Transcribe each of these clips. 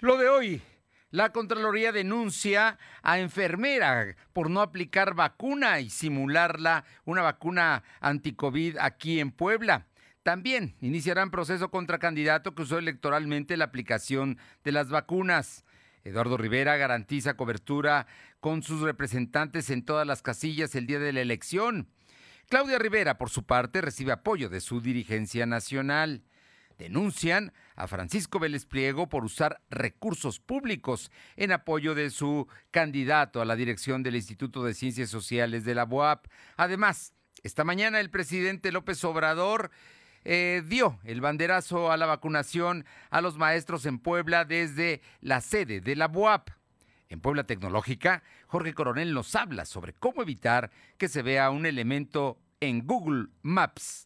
Lo de hoy, la Contraloría denuncia a enfermera por no aplicar vacuna y simularla una vacuna anticovid aquí en Puebla. También iniciarán proceso contra candidato que usó electoralmente la aplicación de las vacunas. Eduardo Rivera garantiza cobertura con sus representantes en todas las casillas el día de la elección. Claudia Rivera, por su parte, recibe apoyo de su dirigencia nacional. Denuncian a Francisco Vélez Pliego por usar recursos públicos en apoyo de su candidato a la dirección del Instituto de Ciencias Sociales de la BOAP. Además, esta mañana el presidente López Obrador eh, dio el banderazo a la vacunación a los maestros en Puebla desde la sede de la BOAP. En Puebla Tecnológica, Jorge Coronel nos habla sobre cómo evitar que se vea un elemento en Google Maps.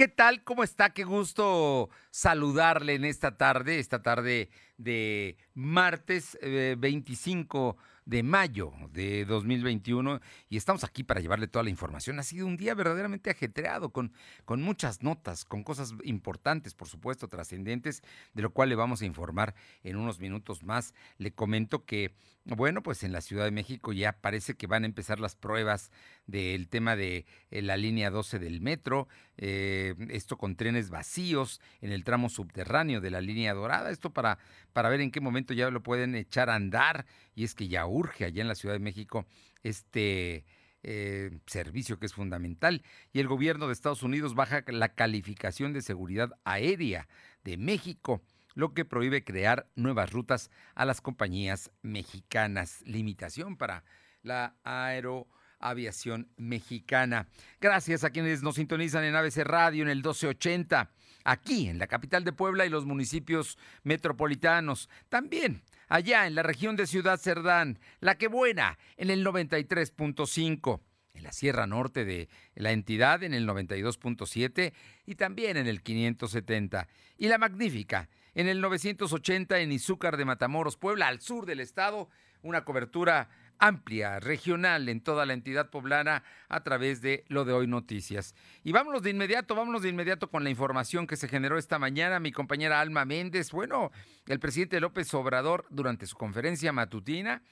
¿Qué tal? ¿Cómo está? Qué gusto saludarle en esta tarde, esta tarde de martes 25 eh, de mayo de 2021 y estamos aquí para llevarle toda la información. Ha sido un día verdaderamente ajetreado con, con muchas notas, con cosas importantes, por supuesto, trascendentes, de lo cual le vamos a informar en unos minutos más. Le comento que, bueno, pues en la Ciudad de México ya parece que van a empezar las pruebas del tema de eh, la línea 12 del metro, eh, esto con trenes vacíos en el tramo subterráneo de la línea dorada, esto para, para ver en qué momento ya lo pueden echar a andar. Y es que ya urge allá en la Ciudad de México este eh, servicio que es fundamental. Y el gobierno de Estados Unidos baja la calificación de seguridad aérea de México, lo que prohíbe crear nuevas rutas a las compañías mexicanas. Limitación para la aeroaviación mexicana. Gracias a quienes nos sintonizan en ABC Radio en el 1280, aquí en la capital de Puebla y los municipios metropolitanos. También allá en la región de Ciudad Cerdán, La Que Buena, en el 93.5, en la Sierra Norte de la entidad en el 92.7 y también en el 570, y La Magnífica en el 980 en Izúcar de Matamoros, Puebla, al sur del estado, una cobertura amplia, regional en toda la entidad poblana a través de lo de hoy noticias. Y vámonos de inmediato, vámonos de inmediato con la información que se generó esta mañana. Mi compañera Alma Méndez, bueno, el presidente López Obrador durante su conferencia matutina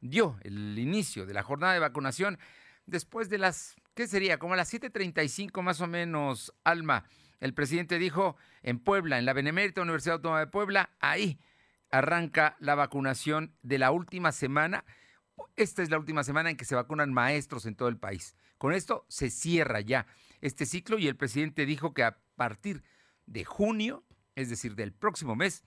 dio el inicio de la jornada de vacunación después de las, ¿qué sería? Como a las 7.35 más o menos, Alma. El presidente dijo en Puebla, en la Benemérita Universidad Autónoma de Puebla, ahí arranca la vacunación de la última semana esta es la última semana en que se vacunan maestros en todo el país. Con esto se cierra ya este ciclo y el presidente dijo que a partir de junio, es decir, del próximo mes,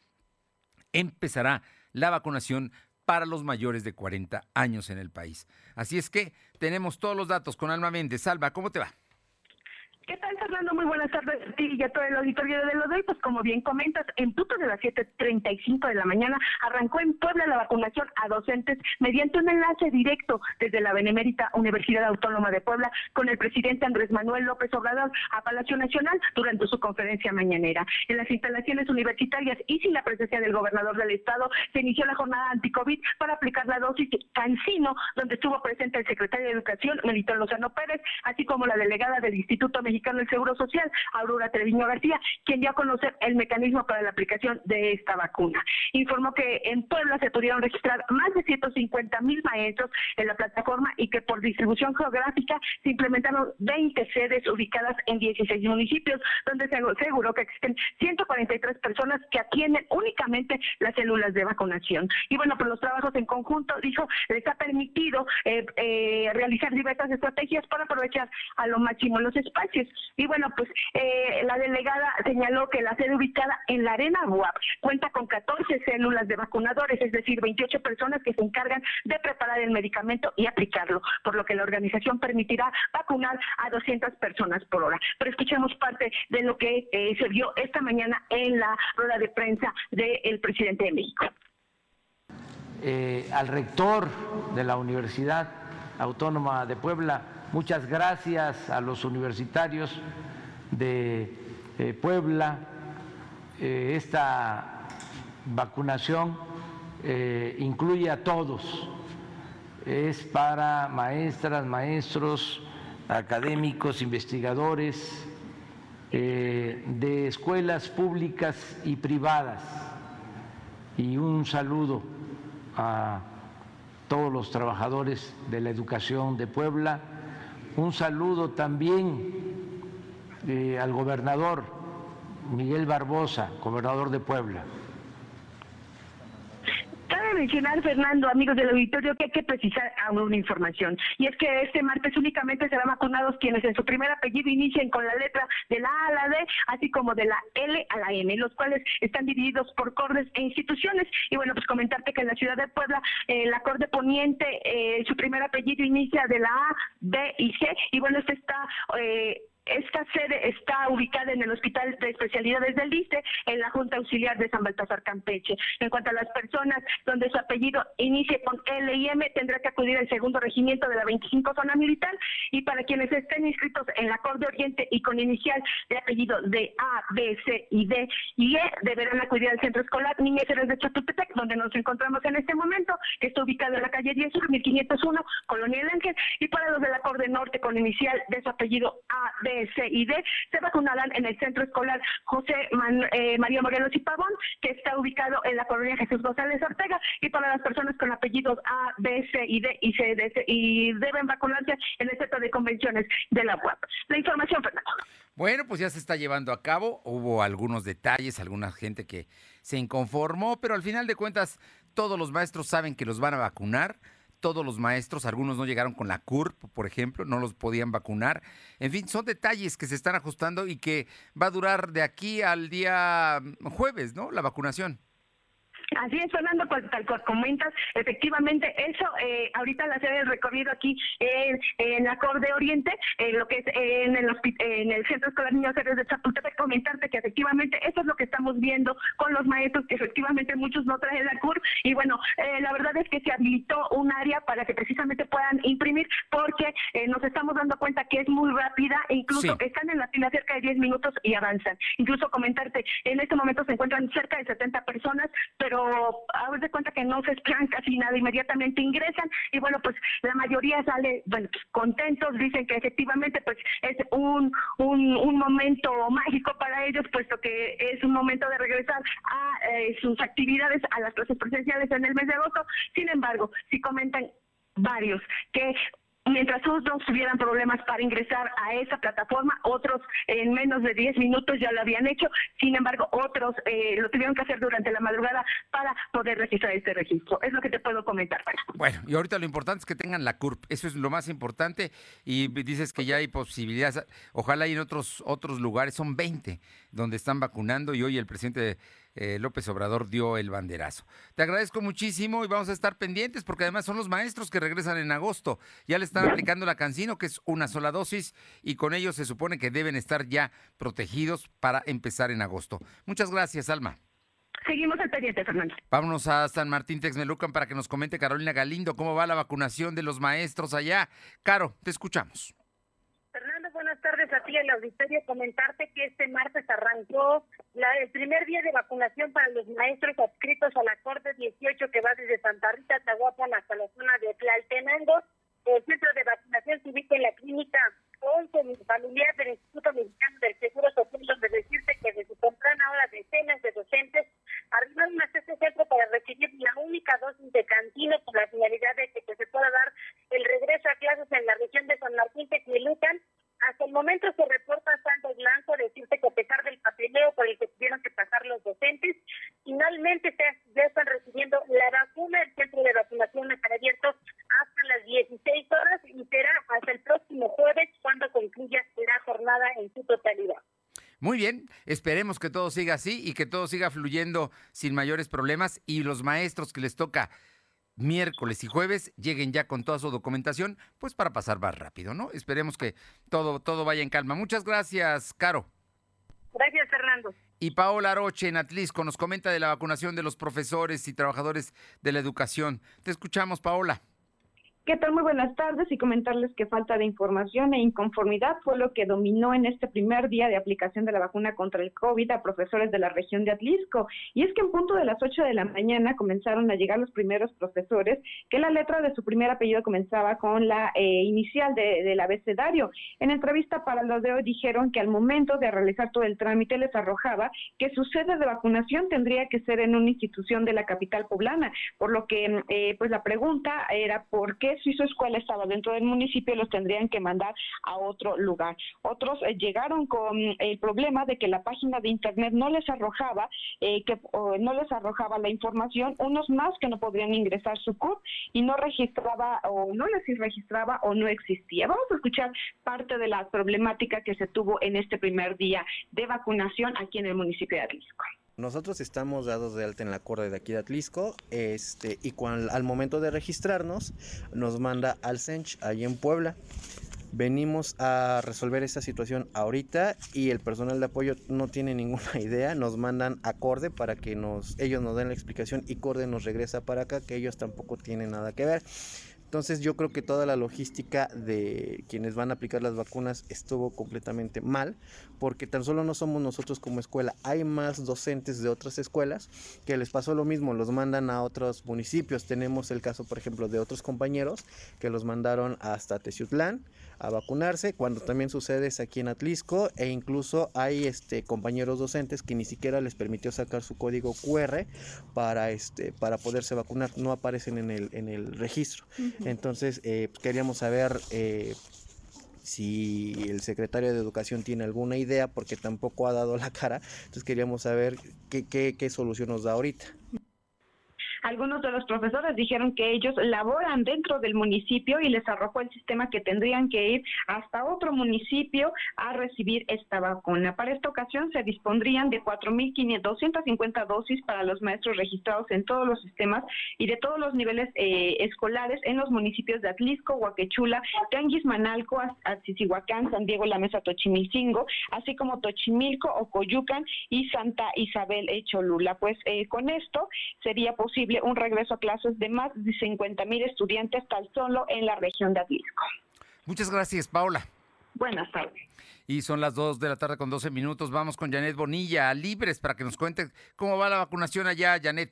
empezará la vacunación para los mayores de 40 años en el país. Así es que tenemos todos los datos con Alma Méndez. Salva, ¿cómo te va? ¿Qué tal, Fernando? Muy buenas tardes a y a todo el auditorio de lo doy. Pues como bien comentas, en punto de las 7.35 de la mañana arrancó en Puebla la vacunación a docentes mediante un enlace directo desde la Benemérita Universidad Autónoma de Puebla con el presidente Andrés Manuel López Obrador a Palacio Nacional durante su conferencia mañanera. En las instalaciones universitarias y sin la presencia del gobernador del estado, se inició la jornada anti-COVID para aplicar la dosis Cancino, donde estuvo presente el secretario de Educación, Melitón Lozano Pérez, así como la delegada del Instituto Mexicano del Seguro Social, Aurora Treviño García, quien dio a conocer el mecanismo para la aplicación de esta vacuna. Informó que en Puebla se pudieron registrar más de 150 mil maestros en la plataforma y que por distribución geográfica se implementaron 20 sedes ubicadas en 16 municipios, donde se aseguró que existen 143 personas que atienden únicamente las células de vacunación. Y bueno, pues los trabajos en conjunto, dijo, les ha permitido eh, eh, realizar diversas estrategias para aprovechar a lo máximo los espacios y bueno, pues eh, la delegada señaló que la sede ubicada en la Arena Buap cuenta con 14 células de vacunadores, es decir, 28 personas que se encargan de preparar el medicamento y aplicarlo, por lo que la organización permitirá vacunar a 200 personas por hora. Pero escuchemos parte de lo que eh, se vio esta mañana en la rueda de prensa del presidente de México. Eh, al rector de la universidad Autónoma de Puebla. Muchas gracias a los universitarios de eh, Puebla. Eh, esta vacunación eh, incluye a todos. Es para maestras, maestros, académicos, investigadores de escuelas públicas y privadas. Y un saludo a todos los trabajadores de la educación de Puebla. Un saludo también eh, al gobernador Miguel Barbosa, gobernador de Puebla mencionar, Fernando, amigos del auditorio, que hay que precisar una información. Y es que este martes únicamente serán vacunados quienes en su primer apellido inicien con la letra de la A a la D, así como de la L a la M, los cuales están divididos por cordes e instituciones. Y bueno, pues comentarte que en la ciudad de Puebla, eh, la Corte Poniente, eh, su primer apellido inicia de la A, B y C. Y bueno, este está... Eh, esta sede está ubicada en el Hospital de Especialidades del ISTE, en la Junta Auxiliar de San Baltasar Campeche. En cuanto a las personas donde su apellido inicie con L y M, tendrá que acudir al segundo regimiento de la 25 Zona Militar. Y para quienes estén inscritos en la Corte Oriente y con inicial de apellido de A, B, C y D y E, deberán acudir al Centro Escolar Niñez de Chapultepec, donde nos encontramos en este momento, que está ubicado en la calle 10 Sur, 1501, Colonia El Ángel. Y para los de la Norte con inicial de su apellido A, B, C y D se vacunarán en el Centro Escolar José eh, María Morelos y Pavón, que está ubicado en la colonia Jesús González Ortega, y para las personas con apellidos A, B, C y D y C, D, y deben vacunarse en el centro de convenciones de la UAP. La información, Fernando. Bueno, pues ya se está llevando a cabo. Hubo algunos detalles, alguna gente que se inconformó, pero al final de cuentas todos los maestros saben que los van a vacunar todos los maestros, algunos no llegaron con la CURP, por ejemplo, no los podían vacunar. En fin, son detalles que se están ajustando y que va a durar de aquí al día jueves, ¿no? La vacunación. Así es, Fernando, pues tal cual comentas, efectivamente, eso, eh, ahorita la sede del recorrido aquí en, en la Cor de Oriente, en lo que es en el, en el Centro Escolar Niños Héroes de Chapultepec, comentarte que efectivamente eso es lo que estamos viendo con los maestros, que efectivamente muchos no traen la CUR, y bueno, eh, la verdad es que se habilitó un área para que precisamente puedan imprimir, porque eh, nos estamos dando cuenta que es muy rápida, e incluso están en la fila cerca de 10 minutos y avanzan. Incluso comentarte, en este momento se encuentran cerca de 70 personas, pero a ver de cuenta que no se esperan casi nada, inmediatamente ingresan y bueno, pues la mayoría sale, bueno, pues, contentos, dicen que efectivamente pues es un, un, un, momento mágico para ellos, puesto que es un momento de regresar a eh, sus actividades, a las clases presenciales en el mes de agosto. Sin embargo, si comentan varios que Mientras otros tuvieran problemas para ingresar a esa plataforma, otros en menos de 10 minutos ya lo habían hecho, sin embargo, otros eh, lo tuvieron que hacer durante la madrugada para poder registrar este registro. Es lo que te puedo comentar. Bueno, y ahorita lo importante es que tengan la CURP, eso es lo más importante, y dices que ya hay posibilidades, ojalá hay en otros, otros lugares, son 20 donde están vacunando, y hoy el presidente eh, López Obrador dio el banderazo. Te agradezco muchísimo y vamos a estar pendientes porque además son los maestros que regresan en agosto. Ya le están aplicando la cancino, que es una sola dosis, y con ello se supone que deben estar ya protegidos para empezar en agosto. Muchas gracias, Alma. Seguimos al pendiente, Fernando. Vámonos a San Martín Texmelucan para que nos comente Carolina Galindo cómo va la vacunación de los maestros allá. Caro, te escuchamos buenas tardes a ti en el auditorio. Comentarte que este martes arrancó la, el primer día de vacunación para los maestros adscritos a la Corte 18 que va desde Santa Rita, Tahuapan hasta la zona de Tlaltenango. El centro de vacunación se ubica en la clínica 11 familiar del Instituto Mexicano del Seguro Social, donde decirte que desde temprana hora decenas de docentes arribaron a este centro para recibir la única dosis de cantina con la finalidad de que, se pueda dar el regreso a clases en la región de San Martín Texmelucan hasta el momento se reporta saldo blanco, decirte que a pesar del papeleo por el que tuvieron que pasar los docentes, finalmente ya están recibiendo la vacuna. El centro de vacunación estará abierto hasta las 16 horas y será hasta el próximo jueves cuando concluya la jornada en su totalidad. Muy bien, esperemos que todo siga así y que todo siga fluyendo sin mayores problemas y los maestros que les toca miércoles y jueves lleguen ya con toda su documentación, pues para pasar más rápido, ¿no? Esperemos que todo, todo vaya en calma. Muchas gracias, Caro. Gracias, Fernando. Y Paola Roche en Atlisco nos comenta de la vacunación de los profesores y trabajadores de la educación. Te escuchamos, Paola. ¿Qué tal? Muy buenas tardes y comentarles que falta de información e inconformidad fue lo que dominó en este primer día de aplicación de la vacuna contra el COVID a profesores de la región de Atlisco. Y es que en punto de las 8 de la mañana comenzaron a llegar los primeros profesores que la letra de su primer apellido comenzaba con la eh, inicial de, del abecedario. En entrevista para los de hoy dijeron que al momento de realizar todo el trámite les arrojaba que su sede de vacunación tendría que ser en una institución de la capital poblana, por lo que eh, pues la pregunta era por qué si su escuela estaba dentro del municipio, los tendrían que mandar a otro lugar. Otros eh, llegaron con el problema de que la página de internet no les arrojaba, eh, que no les arrojaba la información, unos más que no podrían ingresar su CUP y no registraba o no les registraba o no existía. Vamos a escuchar parte de la problemática que se tuvo en este primer día de vacunación aquí en el municipio de Atlisco. Nosotros estamos dados de alta en la corte de aquí de Atlisco este, y cuando, al momento de registrarnos nos manda al CENCH allí en Puebla. Venimos a resolver esta situación ahorita y el personal de apoyo no tiene ninguna idea. Nos mandan a Corde para que nos, ellos nos den la explicación y Corde nos regresa para acá, que ellos tampoco tienen nada que ver. Entonces yo creo que toda la logística de quienes van a aplicar las vacunas estuvo completamente mal, porque tan solo no somos nosotros como escuela, hay más docentes de otras escuelas que les pasó lo mismo, los mandan a otros municipios. Tenemos el caso, por ejemplo, de otros compañeros que los mandaron hasta Teciutlán a vacunarse, cuando también sucede es aquí en Atlisco, e incluso hay este compañeros docentes que ni siquiera les permitió sacar su código QR para este para poderse vacunar, no aparecen en el en el registro. Entonces, eh, pues, queríamos saber eh, si el secretario de Educación tiene alguna idea, porque tampoco ha dado la cara. Entonces, queríamos saber qué, qué, qué solución nos da ahorita. Algunos de los profesores dijeron que ellos laboran dentro del municipio y les arrojó el sistema que tendrían que ir hasta otro municipio a recibir esta vacuna. Para esta ocasión se dispondrían de 4.250 dosis para los maestros registrados en todos los sistemas y de todos los niveles eh, escolares en los municipios de Atlisco, Huaquechula, Tianguis, Manalco, Atzicihuacán, San Diego, La Mesa, Tochimilcingo, así como Tochimilco, Ocoyucan y Santa Isabel Cholula. Pues eh, con esto sería posible un regreso a clases de más de 50 mil estudiantes tal solo en la región de Atlisco. Muchas gracias, Paula. Buenas tardes. Y son las 2 de la tarde con 12 minutos. Vamos con Janet Bonilla, Libres, para que nos cuente cómo va la vacunación allá, Janet.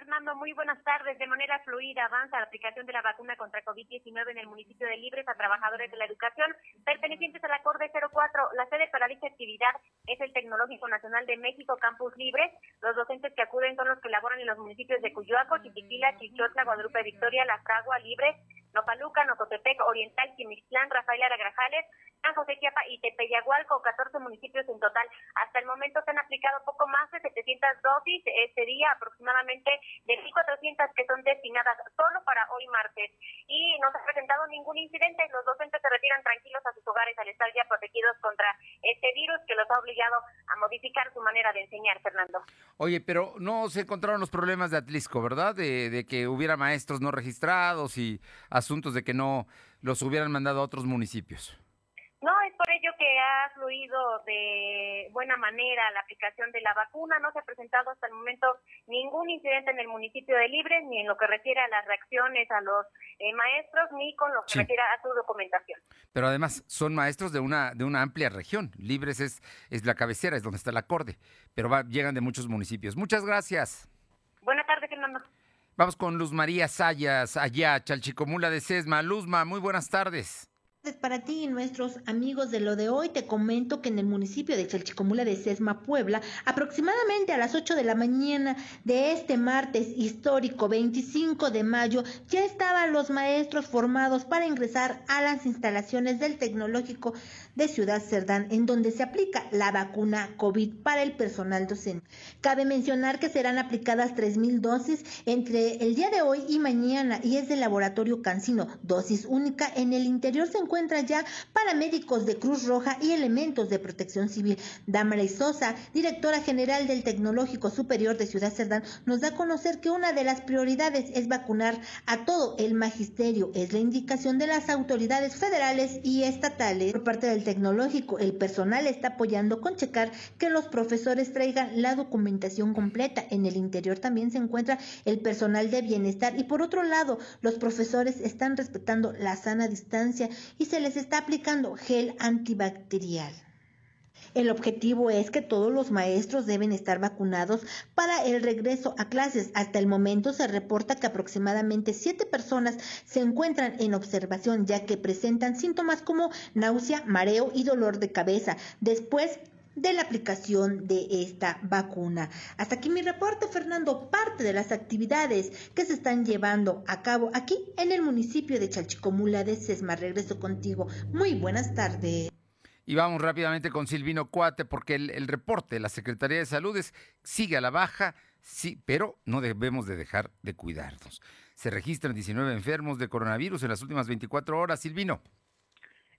Fernando, muy buenas tardes. De manera fluida avanza la aplicación de la vacuna contra COVID-19 en el municipio de Libres a trabajadores de la educación pertenecientes al acorde 04. La sede para dicha actividad es el Tecnológico Nacional de México Campus Libres. Los docentes que acuden son los que laboran en los municipios de Cuyoaco, Chiquitila, Chichotla, Guadalupe Victoria, La Fragua, Libres, Nopaluca, Nocotepec, Oriental, Quimixtlán, Rafael Aragrajales, San José Chiapa y Tepeyagualco, 14 municipios en total. Hasta el momento se han aplicado poco más de 700 dosis este día, aproximadamente de 1.400 que son destinadas solo para hoy martes. Y no se ha presentado ningún incidente. Los docentes se retiran tranquilos a sus hogares al estar ya protegidos contra este virus que los ha obligado a modificar su manera de enseñar, Fernando. Oye, pero no se encontraron los problemas de Atlisco, ¿verdad? De, de que hubiera maestros no registrados y asuntos de que no los hubieran mandado a otros municipios. Ello que ha fluido de buena manera la aplicación de la vacuna. No se ha presentado hasta el momento ningún incidente en el municipio de Libres, ni en lo que refiere a las reacciones a los eh, maestros, ni con lo que refiere a su documentación. Pero además son maestros de una de una amplia región. Libres es, es la cabecera, es donde está el acorde, pero va, llegan de muchos municipios. Muchas gracias. Buenas tardes, Fernando. Vamos con Luz María Sayas, allá, Chalchicomula de Sesma. Luzma, muy buenas tardes. Para ti y nuestros amigos de lo de hoy, te comento que en el municipio de Chalchicomula de Sesma, Puebla, aproximadamente a las 8 de la mañana de este martes histórico 25 de mayo, ya estaban los maestros formados para ingresar a las instalaciones del tecnológico de Ciudad Cerdán, en donde se aplica la vacuna COVID para el personal docente. Cabe mencionar que serán aplicadas 3.000 dosis entre el día de hoy y mañana y es del laboratorio Cancino, dosis única. En el interior se encuentran ya paramédicos de Cruz Roja y elementos de protección civil. Damaray Sosa, directora general del Tecnológico Superior de Ciudad Cerdán, nos da a conocer que una de las prioridades es vacunar a todo el magisterio. Es la indicación de las autoridades federales y estatales. Por parte del tecnológico, el personal está apoyando con checar que los profesores traigan la documentación completa. En el interior también se encuentra el personal de bienestar y por otro lado, los profesores están respetando la sana distancia y se les está aplicando gel antibacterial. El objetivo es que todos los maestros deben estar vacunados para el regreso a clases. Hasta el momento se reporta que aproximadamente siete personas se encuentran en observación ya que presentan síntomas como náusea, mareo y dolor de cabeza. Después de la aplicación de esta vacuna. Hasta aquí mi reporte, Fernando, parte de las actividades que se están llevando a cabo aquí en el municipio de Chalchicomula de Sesma. Regreso contigo. Muy buenas tardes. Y vamos rápidamente con Silvino Cuate, porque el, reporte de la Secretaría de Salud sigue a la baja, sí, pero no debemos de dejar de cuidarnos. Se registran 19 enfermos de coronavirus en las últimas 24 horas. Silvino.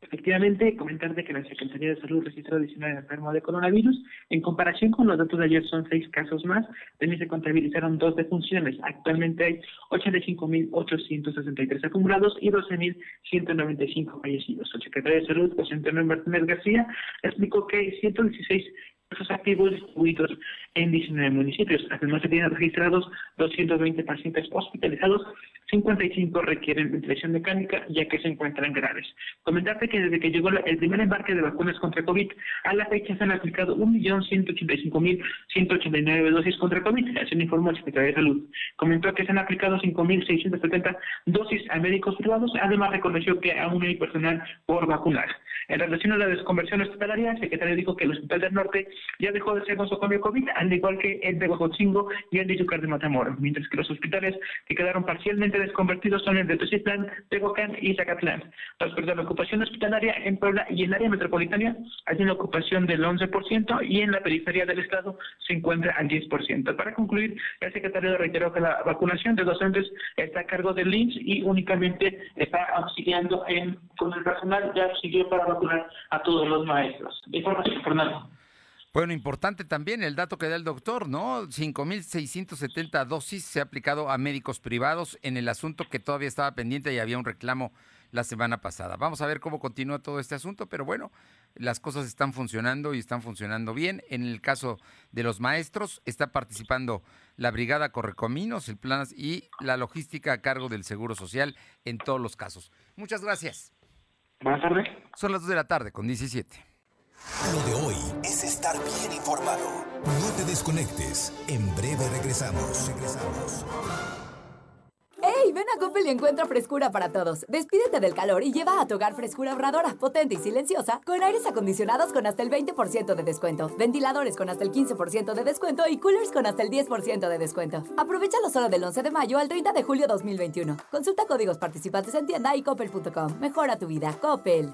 Efectivamente, comentarte que la Secretaría de Salud registró 19 enfermos de coronavirus. En comparación con los datos de ayer, son seis casos más. También se contabilizaron dos defunciones. Actualmente hay 85.863 acumulados y 12.195 fallecidos. El secretario de Salud, José Antonio Martínez García, explicó que hay 116 casos activos distribuidos en 19 municipios. Además, se tienen registrados 220 pacientes hospitalizados, 55 requieren ventilación mecánica ya que se encuentran graves. Comentarte que desde que llegó el primer embarque de vacunas contra COVID, a la fecha se han aplicado 1.185.189 dosis contra COVID, así lo informó el secretario de Salud. Comentó que se han aplicado 5.670 dosis a médicos privados, además reconoció que aún hay personal por vacunar. En relación a la desconversión hospitalaria, el secretario dijo que el Hospital del Norte ya dejó de ser nosocomio COVID, al igual que el de Huejotzingo y el de Yucar de Matamoros, mientras que los hospitales que quedaron parcialmente desconvertidos son el de Tecitlán, Tehuacán y Zacatlán. Respecto a la ocupación hospitalaria en Puebla y el área metropolitana, hay una ocupación del 11% y en la periferia del estado se encuentra al 10%. Para concluir, el secretario reiteró que la vacunación de docentes está a cargo del INSS y únicamente está auxiliando con el personal, ya siguió para vacunar a todos los maestros. Información, Fernando. Bueno, importante también el dato que da el doctor, ¿no? 5.670 dosis se ha aplicado a médicos privados en el asunto que todavía estaba pendiente y había un reclamo la semana pasada. Vamos a ver cómo continúa todo este asunto, pero bueno, las cosas están funcionando y están funcionando bien. En el caso de los maestros, está participando la Brigada Correcominos, el plan y la logística a cargo del Seguro Social en todos los casos. Muchas gracias. Buenas tardes. Son las 2 de la tarde con 17. Lo de hoy es estar bien informado. No te desconectes. En breve regresamos. Regresamos. ¡Hey! Ven a Coppel y encuentra frescura para todos. Despídete del calor y lleva a tu hogar frescura ahorradora, potente y silenciosa, con aires acondicionados con hasta el 20% de descuento, ventiladores con hasta el 15% de descuento y coolers con hasta el 10% de descuento. Aprovechalo solo del 11 de mayo al 30 de julio 2021. Consulta códigos participantes en tienda y coppel.com. Mejora tu vida. Coppel.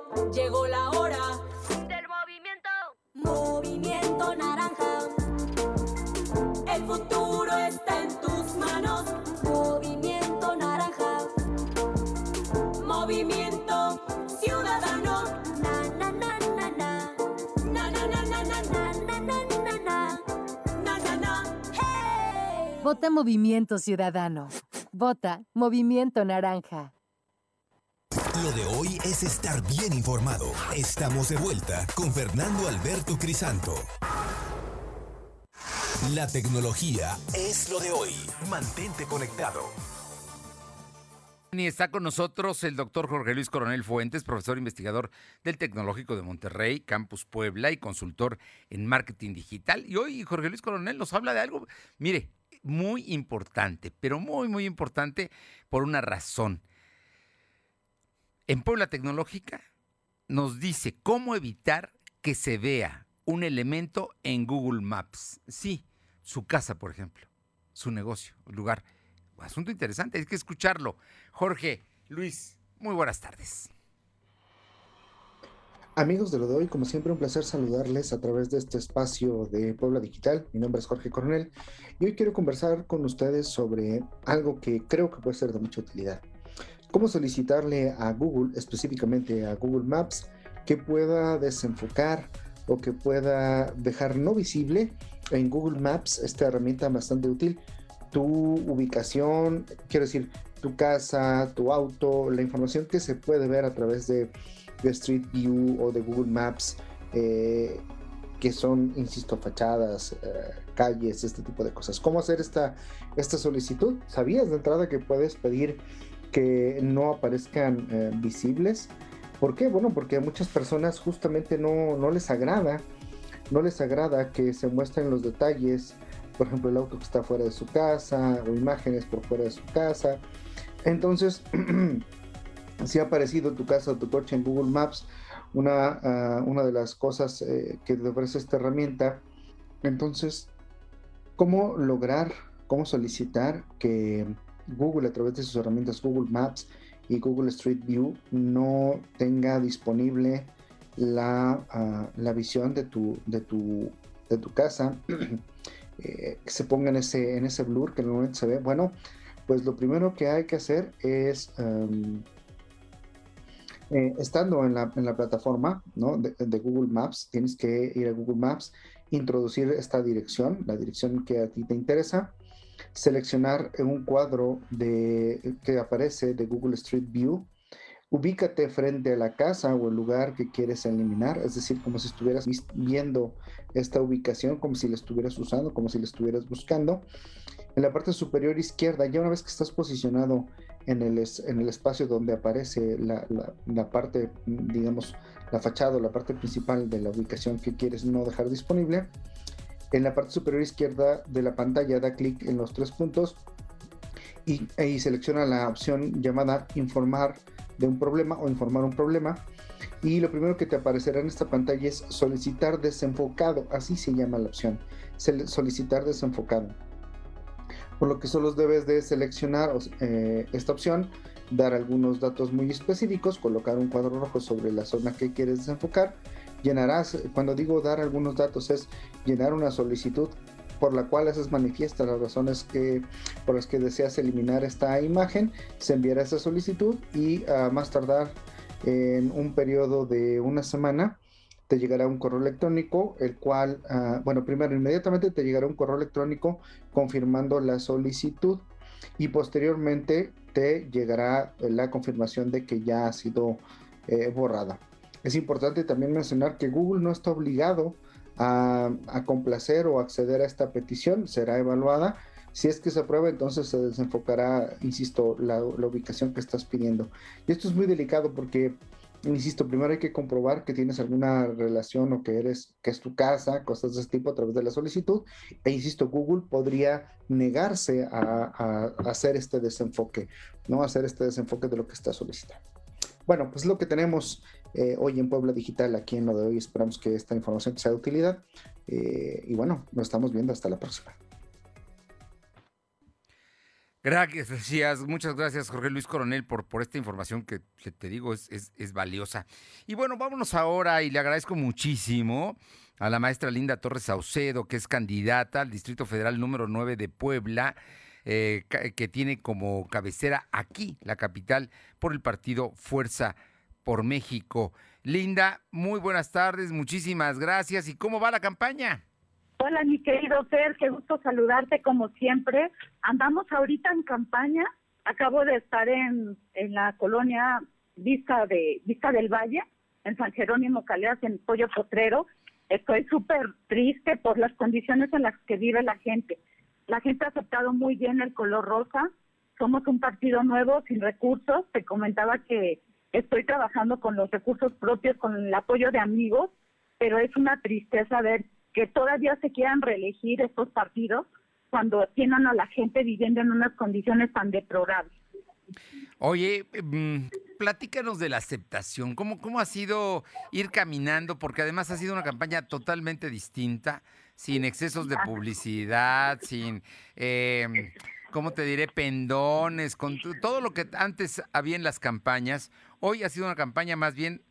llegó la hora del movimiento. Movimiento naranja. El futuro está en tus manos. Movimiento naranja. Movimiento ciudadano. Na na na na na. Na na na na na na na na na na. Na na na. Hey. Vota Movimiento Ciudadano. Vota Movimiento Naranja. Lo de hoy es estar bien informado. Estamos de vuelta con Fernando Alberto Crisanto. La tecnología es lo de hoy. Mantente conectado. Y está con nosotros el doctor Jorge Luis Coronel Fuentes, profesor investigador del Tecnológico de Monterrey, Campus Puebla y consultor en marketing digital. Y hoy Jorge Luis Coronel nos habla de algo, mire, muy importante, pero muy, muy importante por una razón. En Puebla Tecnológica nos dice cómo evitar que se vea un elemento en Google Maps. Sí, su casa, por ejemplo, su negocio, lugar. Asunto interesante, hay que escucharlo. Jorge, Luis, muy buenas tardes. Amigos de lo de hoy, como siempre, un placer saludarles a través de este espacio de Puebla Digital. Mi nombre es Jorge Coronel y hoy quiero conversar con ustedes sobre algo que creo que puede ser de mucha utilidad. Cómo solicitarle a Google, específicamente a Google Maps, que pueda desenfocar o que pueda dejar no visible en Google Maps esta herramienta bastante útil tu ubicación, quiero decir, tu casa, tu auto, la información que se puede ver a través de, Street View o de Google Maps, eh, que son, insisto, fachadas, eh, calles, este tipo de cosas. ¿Cómo hacer esta, esta solicitud? ¿Sabías de entrada que puedes pedir que no aparezcan eh, visibles? ¿Por qué? Bueno, porque a muchas personas justamente no, no les agrada, no les agrada que se muestren los detalles, por ejemplo, el auto que está fuera de su casa o imágenes por fuera de su casa. Entonces, si ha aparecido tu casa o tu coche en Google Maps, una, uh, una de las cosas eh, que te ofrece esta herramienta, entonces, ¿cómo lograr, cómo solicitar que Google a través de sus herramientas Google Maps y Google Street View no tenga disponible la, uh, la visión de tu, de tu, de tu casa? eh, se ponga en ese, en ese blur que normalmente se ve, bueno, pues lo primero que hay que hacer es, um, eh, estando en la, en la, plataforma ¿no? de, Google Maps, tienes que ir a Google Maps, introducir esta dirección, la dirección que a ti te interesa, seleccionar un cuadro de, que aparece de Google Street View, ubícate frente a la casa o el lugar que quieres eliminar, es decir, como si estuvieras viendo esta ubicación, como si la estuvieras usando, como si la estuvieras buscando. En la parte superior izquierda, ya una vez que estás posicionado en el, en el espacio donde aparece la, la, la parte, digamos, la fachada o la parte principal de la ubicación que quieres no dejar disponible, en la parte superior izquierda de la pantalla da clic en los tres puntos y, selecciona la opción llamada informar de un problema o informar un problema. Y lo primero que te aparecerá en esta pantalla es solicitar desenfocado, así se llama la opción, solicitar desenfocado. Por lo que solo debes de seleccionar eh, esta opción, dar algunos datos muy específicos, colocar un cuadro rojo sobre la zona que quieres desenfocar, llenarás, cuando digo dar algunos datos es llenar una solicitud por la cual haces manifiesta las razones por las que deseas eliminar esta imagen, se enviará esa solicitud y a uh, más tardar en un periodo de una semana te llegará un correo electrónico, el cual, uh, bueno, primero inmediatamente te llegará un correo electrónico confirmando la solicitud y posteriormente te llegará la confirmación de que ya ha sido eh, borrada. Es importante también mencionar que Google no está obligado a, complacer o acceder a esta petición, será evaluada. Si es que se aprueba, entonces se desenfocará, insisto, la, ubicación que estás pidiendo. Y esto es muy delicado porque, insisto, primero hay que comprobar que tienes alguna relación o que eres, que es tu casa, cosas de este tipo a través de la solicitud. E insisto, Google podría negarse a, a hacer este desenfoque, ¿no? hacer este desenfoque de lo que está solicitando. Bueno, pues lo que tenemos eh, hoy en Puebla Digital, aquí en lo de hoy. Esperamos que esta información sea de utilidad. Eh, y bueno, nos estamos viendo hasta la próxima. Gracias, muchas gracias Jorge Luis Coronel por, esta información que, te digo es, valiosa. Y bueno, vámonos ahora y le agradezco muchísimo a la maestra Linda Torres Saucedo, que es candidata al Distrito Federal número 9 de Puebla, eh, que tiene como cabecera aquí, la capital, por el partido Fuerza por México. Linda, muy buenas tardes, muchísimas gracias. ¿Y cómo va la campaña? Hola, mi querido Fer, qué gusto saludarte como siempre. Andamos ahorita en campaña. Acabo de estar en, en la colonia Vista de Vista del Valle, en San Jerónimo Caleas, en Pollo Potrero. Estoy súper triste por las condiciones en las que vive la gente. La gente ha aceptado muy bien el color rosa. Somos un partido nuevo, sin recursos. Te comentaba que estoy trabajando con los recursos propios, con el apoyo de amigos, pero es una tristeza ver que todavía se quieran reelegir estos partidos cuando tienen a la gente viviendo en unas condiciones tan deplorables. Oye, mm, platícanos de la aceptación. ¿Cómo, ¿Cómo ha sido ir caminando? Porque además ha sido una campaña totalmente distinta, sin excesos de publicidad, sin, eh, ¿cómo te diré? Pendones, con todo lo que antes había en las campañas. Hoy ha sido una campaña más bien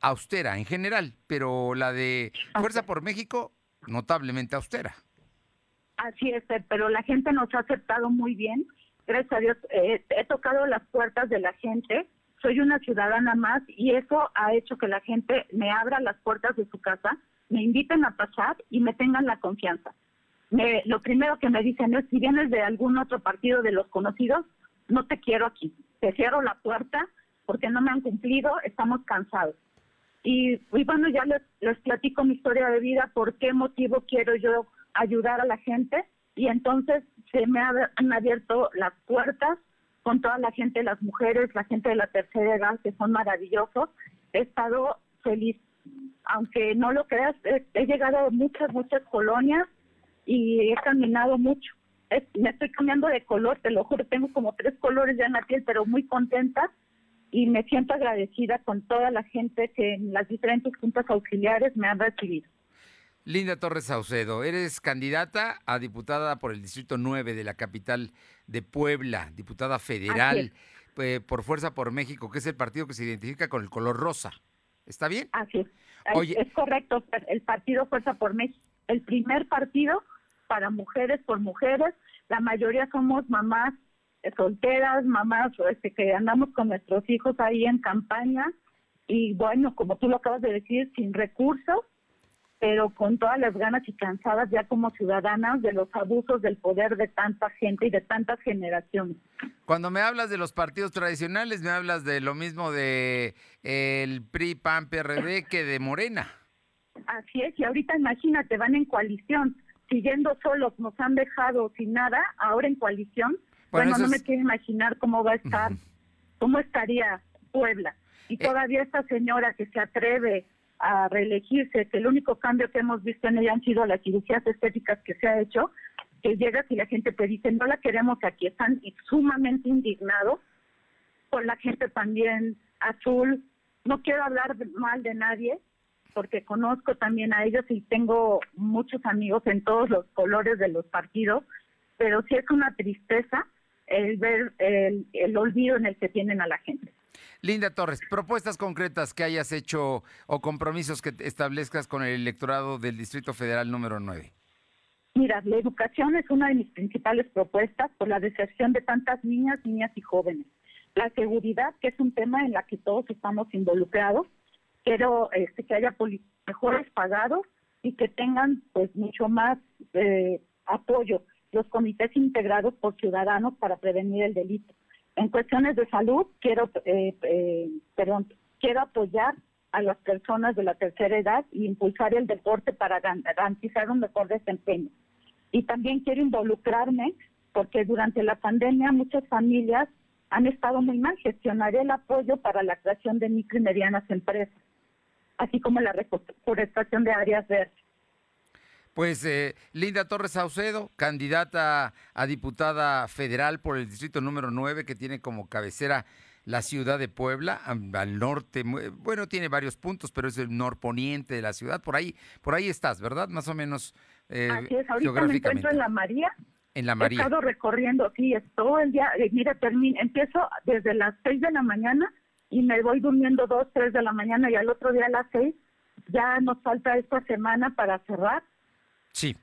austera en general, pero la de Fuerza por México, notablemente austera. Así es, pero la gente nos ha aceptado muy bien. Gracias a Dios, eh, he tocado las puertas de la gente. Soy una ciudadana más y eso ha hecho que la gente me abra las puertas de su casa, me inviten a pasar y me tengan la confianza. Me- lo primero que me dicen es, si vienes de algún otro partido de los conocidos, no te quiero aquí. Te cierro la puerta porque no me han cumplido, estamos cansados. Y, y bueno, ya les, les platico mi historia de vida, por qué motivo quiero yo ayudar a la gente. Y entonces se me ha- han abierto las puertas con toda la gente, las mujeres, la gente de la tercera edad, que son maravillosos. He estado feliz. Aunque no lo creas, he, llegado a muchas, muchas colonias y he caminado mucho. Me estoy cambiando de color, te lo juro, tengo como tres colores ya en la piel, pero muy contenta y me siento agradecida con toda la gente que en las diferentes juntas auxiliares me han recibido. Linda Torres Saucedo, eres candidata a diputada por el Distrito 9 de la capital de Puebla, diputada federal eh, por Fuerza por México, que es el partido que se identifica con el color rosa. ¿Está bien? Así es. Oye. Es correcto, el partido Fuerza por México, el primer partido para mujeres por mujeres, la mayoría somos mamás solteras, mamás este, que andamos con nuestros hijos ahí en campaña y bueno, como tú lo acabas de decir, sin recursos, pero con todas las ganas y cansadas ya como ciudadanas de los abusos del poder de tanta gente y de tantas generaciones. Cuando me hablas de los partidos tradicionales, me hablas de lo mismo de el PRI, PAN, PRD que de Morena. Así es, y ahorita imagínate, van en coalición, siguiendo solos, nos han dejado sin nada, ahora en coalición. Bueno, no me quiero imaginar cómo va a estar, cómo estaría Puebla. Y Eh. todavía esta señora que se atreve a reelegirse, que el único cambio que hemos visto en ella han sido las cirugías estéticas que se ha hecho, que llegas y la gente te dice, no la queremos aquí, están sumamente indignados por la gente también azul. No quiero hablar mal de nadie, porque conozco también a ellos y tengo muchos amigos en todos los colores de los partidos, pero sí es una tristeza el ver el, el olvido en el que tienen a la gente. Linda Torres, propuestas concretas que hayas hecho o compromisos que establezcas con el electorado del Distrito Federal número 9. Mira, la educación es una de mis principales propuestas por la deserción de tantas niñas, niñas y jóvenes. La seguridad, que es un tema en la que todos estamos involucrados. Quiero este, que haya mejores pagados y que tengan pues mucho más eh, apoyo los comités integrados por ciudadanos para prevenir el delito. En cuestiones de salud, quiero, eh, eh, perdón, quiero apoyar a las personas de la tercera edad y impulsar el deporte para garantizar un mejor desempeño. Y también quiero involucrarme porque durante la pandemia muchas familias han estado muy mal. Gestionaré el apoyo para la creación de micro y medianas empresas, así como la reforestación de áreas verdes. Pues eh, Linda Torres Saucedo, candidata a diputada federal por el distrito número 9, que tiene como cabecera la ciudad de Puebla, al norte, mu- bueno, tiene varios puntos, pero es el norponiente de la ciudad, por ahí, por ahí estás, ¿verdad? Más o menos eh, Así es, ahorita me encuentro en la María. En la He María. estado recorriendo, sí, es todo el día. eh, mira, termino, empiezo desde las 6 de la mañana y me voy durmiendo 2, 3 de la mañana y al otro día a las 6. Ya nos falta esta semana para cerrar. Sí.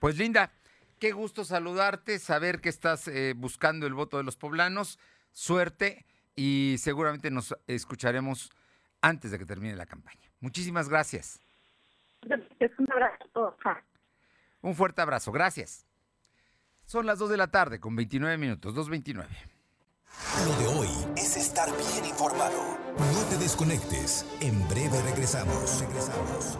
Pues Linda, qué gusto saludarte, saber que estás eh, buscando el voto de los poblanos. Suerte y seguramente nos escucharemos antes de que termine la campaña. Muchísimas gracias. Es un abrazo a todos. Un fuerte abrazo. Gracias. Son las 2 de la tarde con 29 minutos, 2.29. Lo de hoy es estar bien informado. No te desconectes. En breve regresamos. Regresamos.